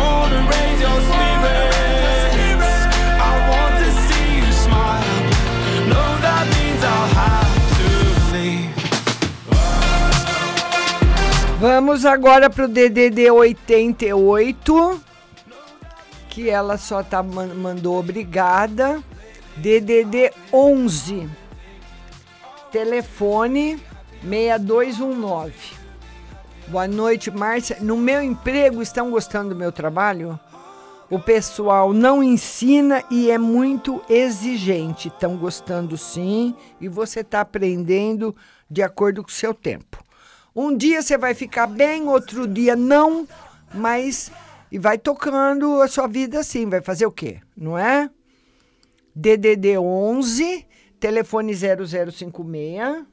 Vamos agora pro DDD 88, que ela só tá man- mandou obrigada. DDD 11, telefone 6219. Boa noite, Márcia. No meu emprego, estão gostando do meu trabalho? O pessoal não ensina e é muito exigente. Estão gostando sim, e você está aprendendo de acordo com o seu tempo. Um dia você vai ficar bem, outro dia não, mas e vai tocando a sua vida assim, vai fazer o quê? Não é? DDD 11, telefone 0056.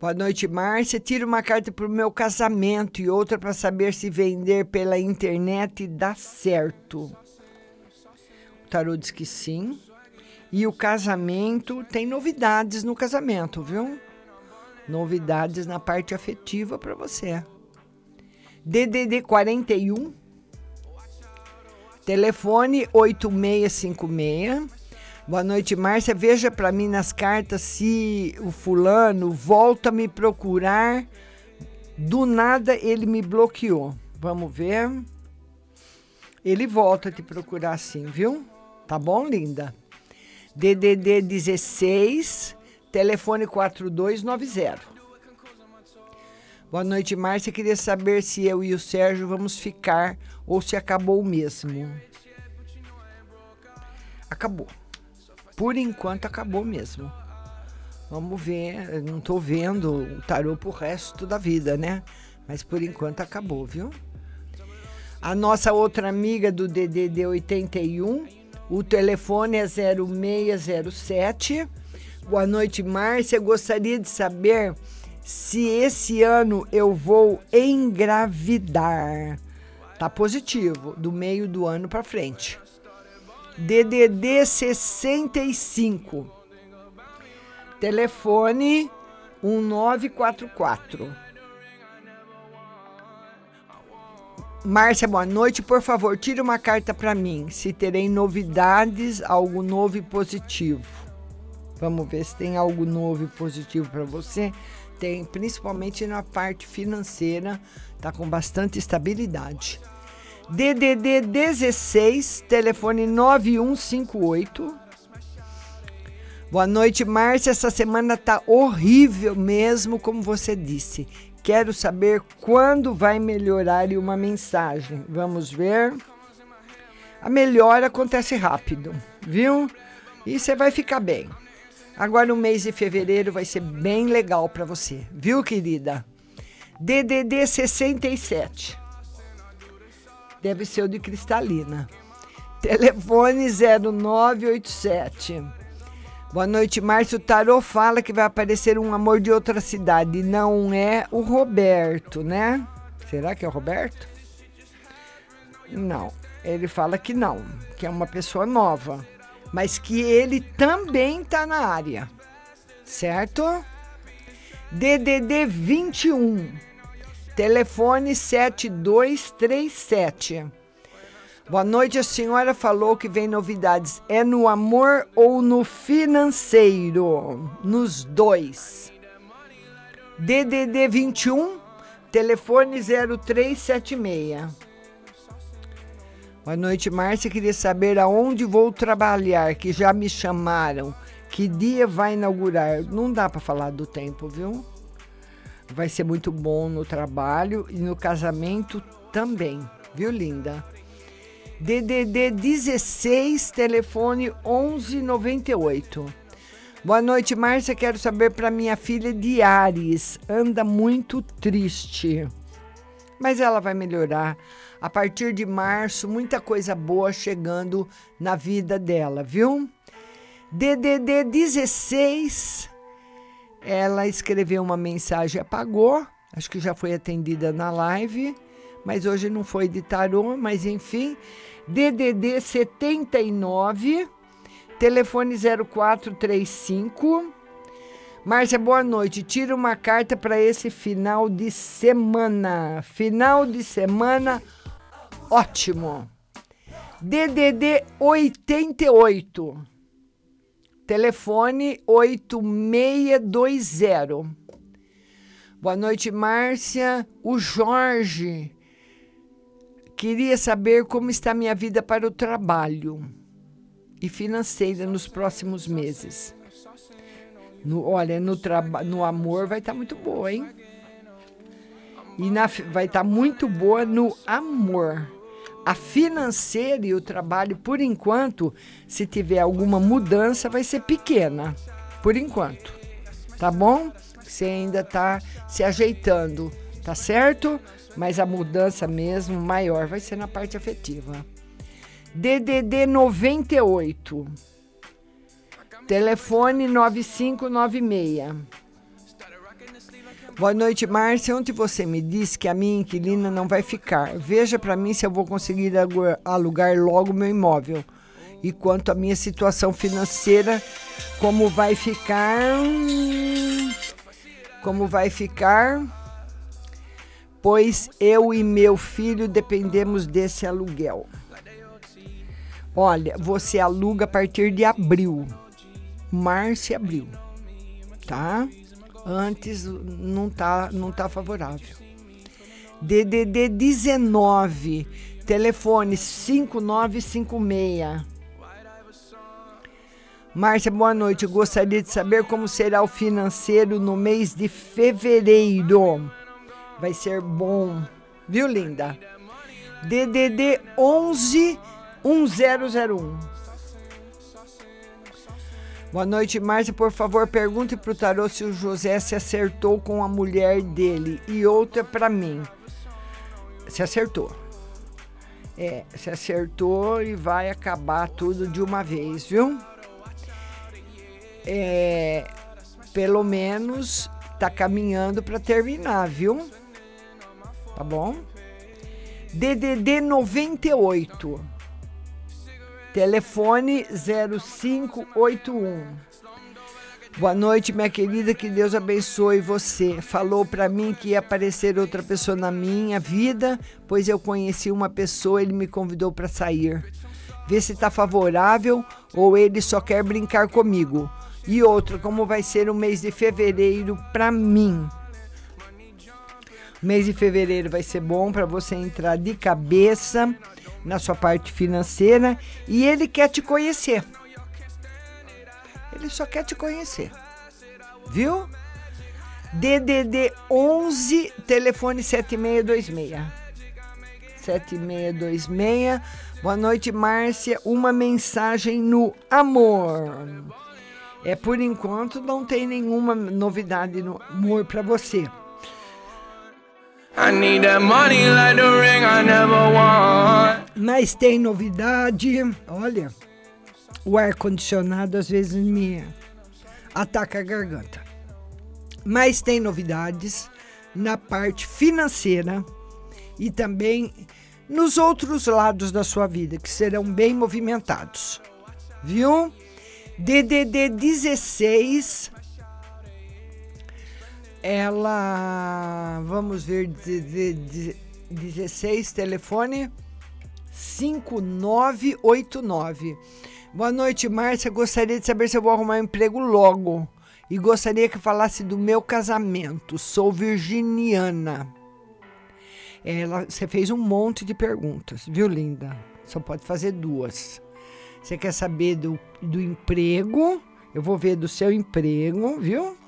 Boa noite, Márcia. Tira uma carta para o meu casamento e outra para saber se vender pela internet dá certo. O tarô diz que sim. E o casamento tem novidades no casamento, viu? Novidades na parte afetiva para você. DDD 41 Telefone 8656. Boa noite, Márcia. Veja para mim nas cartas se o fulano volta a me procurar. Do nada ele me bloqueou. Vamos ver. Ele volta a te procurar sim, viu? Tá bom, linda? DDD 16, telefone 4290. Boa noite, Márcia. Queria saber se eu e o Sérgio vamos ficar ou se acabou mesmo. Acabou. Por enquanto acabou mesmo. Vamos ver. Eu não tô vendo o tarô pro resto da vida, né? Mas por enquanto acabou, viu? A nossa outra amiga do DDD 81, o telefone é 0607. Boa noite, Márcia. Gostaria de saber se esse ano eu vou engravidar. Tá positivo, do meio do ano para frente. DDD 65. Telefone 1944. Márcia, boa noite. Por favor, tire uma carta para mim. Se terei novidades, algo novo e positivo. Vamos ver se tem algo novo e positivo para você. Tem, principalmente na parte financeira, tá com bastante estabilidade. DDD 16, telefone 9158. Boa noite, Márcia. Essa semana tá horrível mesmo, como você disse. Quero saber quando vai melhorar e uma mensagem. Vamos ver. A melhora acontece rápido, viu? E você vai ficar bem. Agora o mês de fevereiro vai ser bem legal para você, viu, querida? DDD 67 deve ser o de Cristalina. Telefone 0987. Boa noite, Márcio. O Tarô fala que vai aparecer um amor de outra cidade. Não é o Roberto, né? Será que é o Roberto? Não. Ele fala que não, que é uma pessoa nova. Mas que ele também está na área. Certo? DDD 21 Telefone 7237. Boa noite, a senhora falou que vem novidades. É no amor ou no financeiro? Nos dois. DDD 21, telefone 0376. Boa noite, Márcia. Queria saber aonde vou trabalhar, que já me chamaram. Que dia vai inaugurar? Não dá para falar do tempo, viu? vai ser muito bom no trabalho e no casamento também, viu, linda? DDD 16, telefone 1198. Boa noite, Márcia. Quero saber para minha filha de Ares. Anda muito triste. Mas ela vai melhorar. A partir de março, muita coisa boa chegando na vida dela, viu? DDD 16, ela escreveu uma mensagem, apagou, acho que já foi atendida na live, mas hoje não foi de tarô, mas enfim, DDD 79, telefone 0435. Márcia, boa noite. Tira uma carta para esse final de semana. Final de semana ótimo. DDD 88. Telefone 8620. Boa noite, Márcia. O Jorge queria saber como está minha vida para o trabalho e financeira nos próximos meses. No, olha, no, no amor vai estar tá muito boa, hein? E na, vai estar tá muito boa no amor. A financeira e o trabalho, por enquanto, se tiver alguma mudança, vai ser pequena. Por enquanto. Tá bom? Você ainda está se ajeitando, tá certo? Mas a mudança mesmo maior vai ser na parte afetiva. DDD 98. Telefone 9596. Boa noite, Márcia. Ontem você me disse que a minha inquilina não vai ficar. Veja para mim se eu vou conseguir alugar logo meu imóvel. E quanto à minha situação financeira, como vai ficar? Como vai ficar? Pois eu e meu filho dependemos desse aluguel. Olha, você aluga a partir de abril. Março e abril. Tá? Antes não tá, não tá favorável. DDD 19, telefone 5956. Márcia, boa noite. Eu gostaria de saber como será o financeiro no mês de fevereiro. Vai ser bom, viu, linda? DDD 11 1001. Boa noite, Márcia. Por favor, pergunte para o tarô se o José se acertou com a mulher dele e outra para mim. Se acertou. É, se acertou e vai acabar tudo de uma vez, viu? É, pelo menos tá caminhando para terminar, viu? Tá bom? DDD 98. Telefone 0581. Boa noite, minha querida, que Deus abençoe você. Falou para mim que ia aparecer outra pessoa na minha vida, pois eu conheci uma pessoa, ele me convidou para sair. Vê se está favorável ou ele só quer brincar comigo. E outra, como vai ser o mês de fevereiro para mim? Mês de fevereiro vai ser bom para você entrar de cabeça na sua parte financeira e ele quer te conhecer. Ele só quer te conhecer. Viu? DDD 11, telefone 7626. 7626. Boa noite, Márcia. Uma mensagem no amor. É por enquanto não tem nenhuma novidade no amor para você. Mas tem novidade. Olha, o ar-condicionado às vezes me ataca a garganta. Mas tem novidades na parte financeira e também nos outros lados da sua vida que serão bem movimentados. Viu? DDD 16 ela vamos ver 16 telefone 5989. Boa noite, Márcia. Gostaria de saber se eu vou arrumar um emprego logo. E gostaria que falasse do meu casamento. Sou virginiana. Ela, você fez um monte de perguntas, viu, linda? Só pode fazer duas. Você quer saber do, do emprego? Eu vou ver do seu emprego, viu?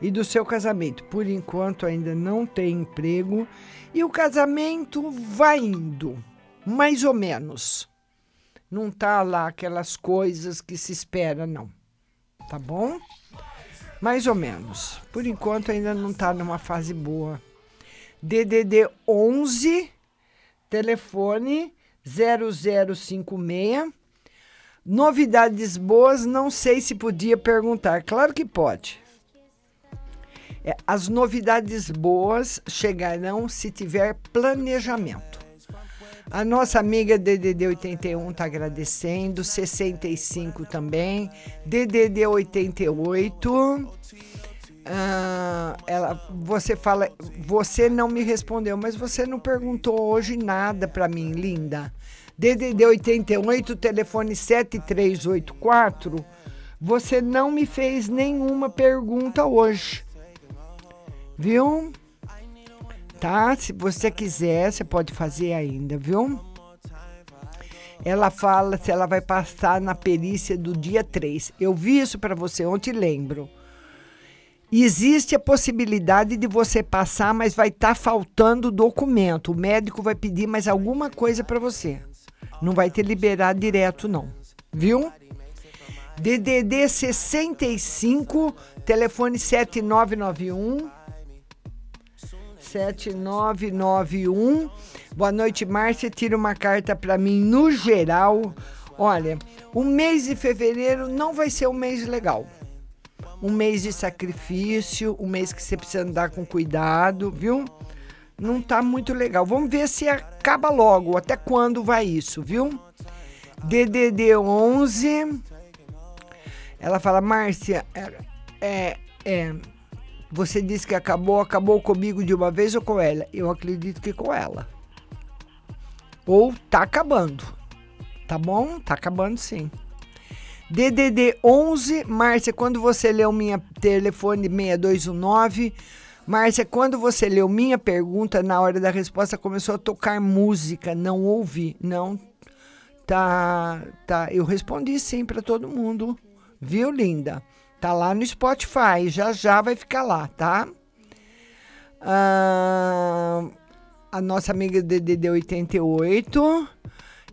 E do seu casamento. Por enquanto ainda não tem emprego. E o casamento vai indo, mais ou menos. Não tá lá aquelas coisas que se espera, não. Tá bom? Mais ou menos. Por enquanto ainda não tá numa fase boa. DDD 11, telefone 0056. Novidades boas, não sei se podia perguntar. Claro que pode. É, as novidades boas chegarão se tiver planejamento. A nossa amiga DDD 81 está agradecendo, 65 também, DDD 88. Ah, ela, você fala, você não me respondeu, mas você não perguntou hoje nada para mim, linda. DDD 88, telefone 7384. Você não me fez nenhuma pergunta hoje. Viu? Tá? Se você quiser, você pode fazer ainda, viu? Ela fala se ela vai passar na perícia do dia 3. Eu vi isso para você ontem, lembro. Existe a possibilidade de você passar, mas vai estar tá faltando documento. O médico vai pedir mais alguma coisa para você. Não vai te liberar direto, não. Viu? DDD 65, telefone 7991 7991. Boa noite, Márcia. Tira uma carta para mim no geral. Olha, o mês de fevereiro não vai ser um mês legal. Um mês de sacrifício, um mês que você precisa andar com cuidado, viu? Não tá muito legal. Vamos ver se acaba logo. Até quando vai isso, viu? DDD 11. Ela fala, Márcia, é, é, é Você disse que acabou, acabou comigo de uma vez ou com ela? Eu acredito que com ela. Ou tá acabando. Tá bom? Tá acabando sim. DDD 11, Márcia, quando você leu minha telefone 6219, Márcia, quando você leu minha pergunta, na hora da resposta começou a tocar música, não ouvi, não tá, tá, eu respondi sim para todo mundo. Viu, linda? Tá lá no Spotify, já já vai ficar lá, tá? Ah, a nossa amiga DDD 88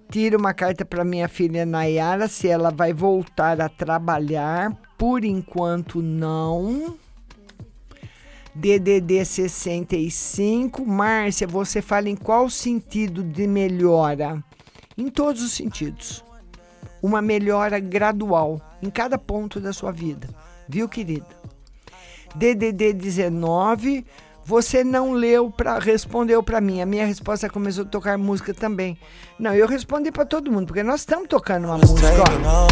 tira uma carta para minha filha Nayara se ela vai voltar a trabalhar. Por enquanto, não. DDD 65. Márcia, você fala em qual sentido de melhora? Em todos os sentidos. Uma melhora gradual em cada ponto da sua vida. Viu, querida? DDD 19. Você não leu para respondeu para mim. A minha resposta começou a tocar música também. Não, eu respondi para todo mundo, porque nós estamos tocando uma música.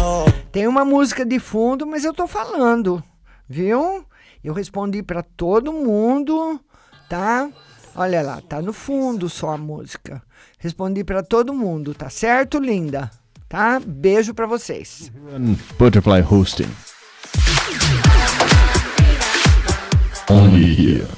Ó. Tem uma música de fundo, mas eu tô falando, viu? Eu respondi para todo mundo, tá? Olha lá, tá no fundo só a música. Respondi para todo mundo, tá certo, linda? Tá? Beijo para vocês. Butterfly Hosting. Only here.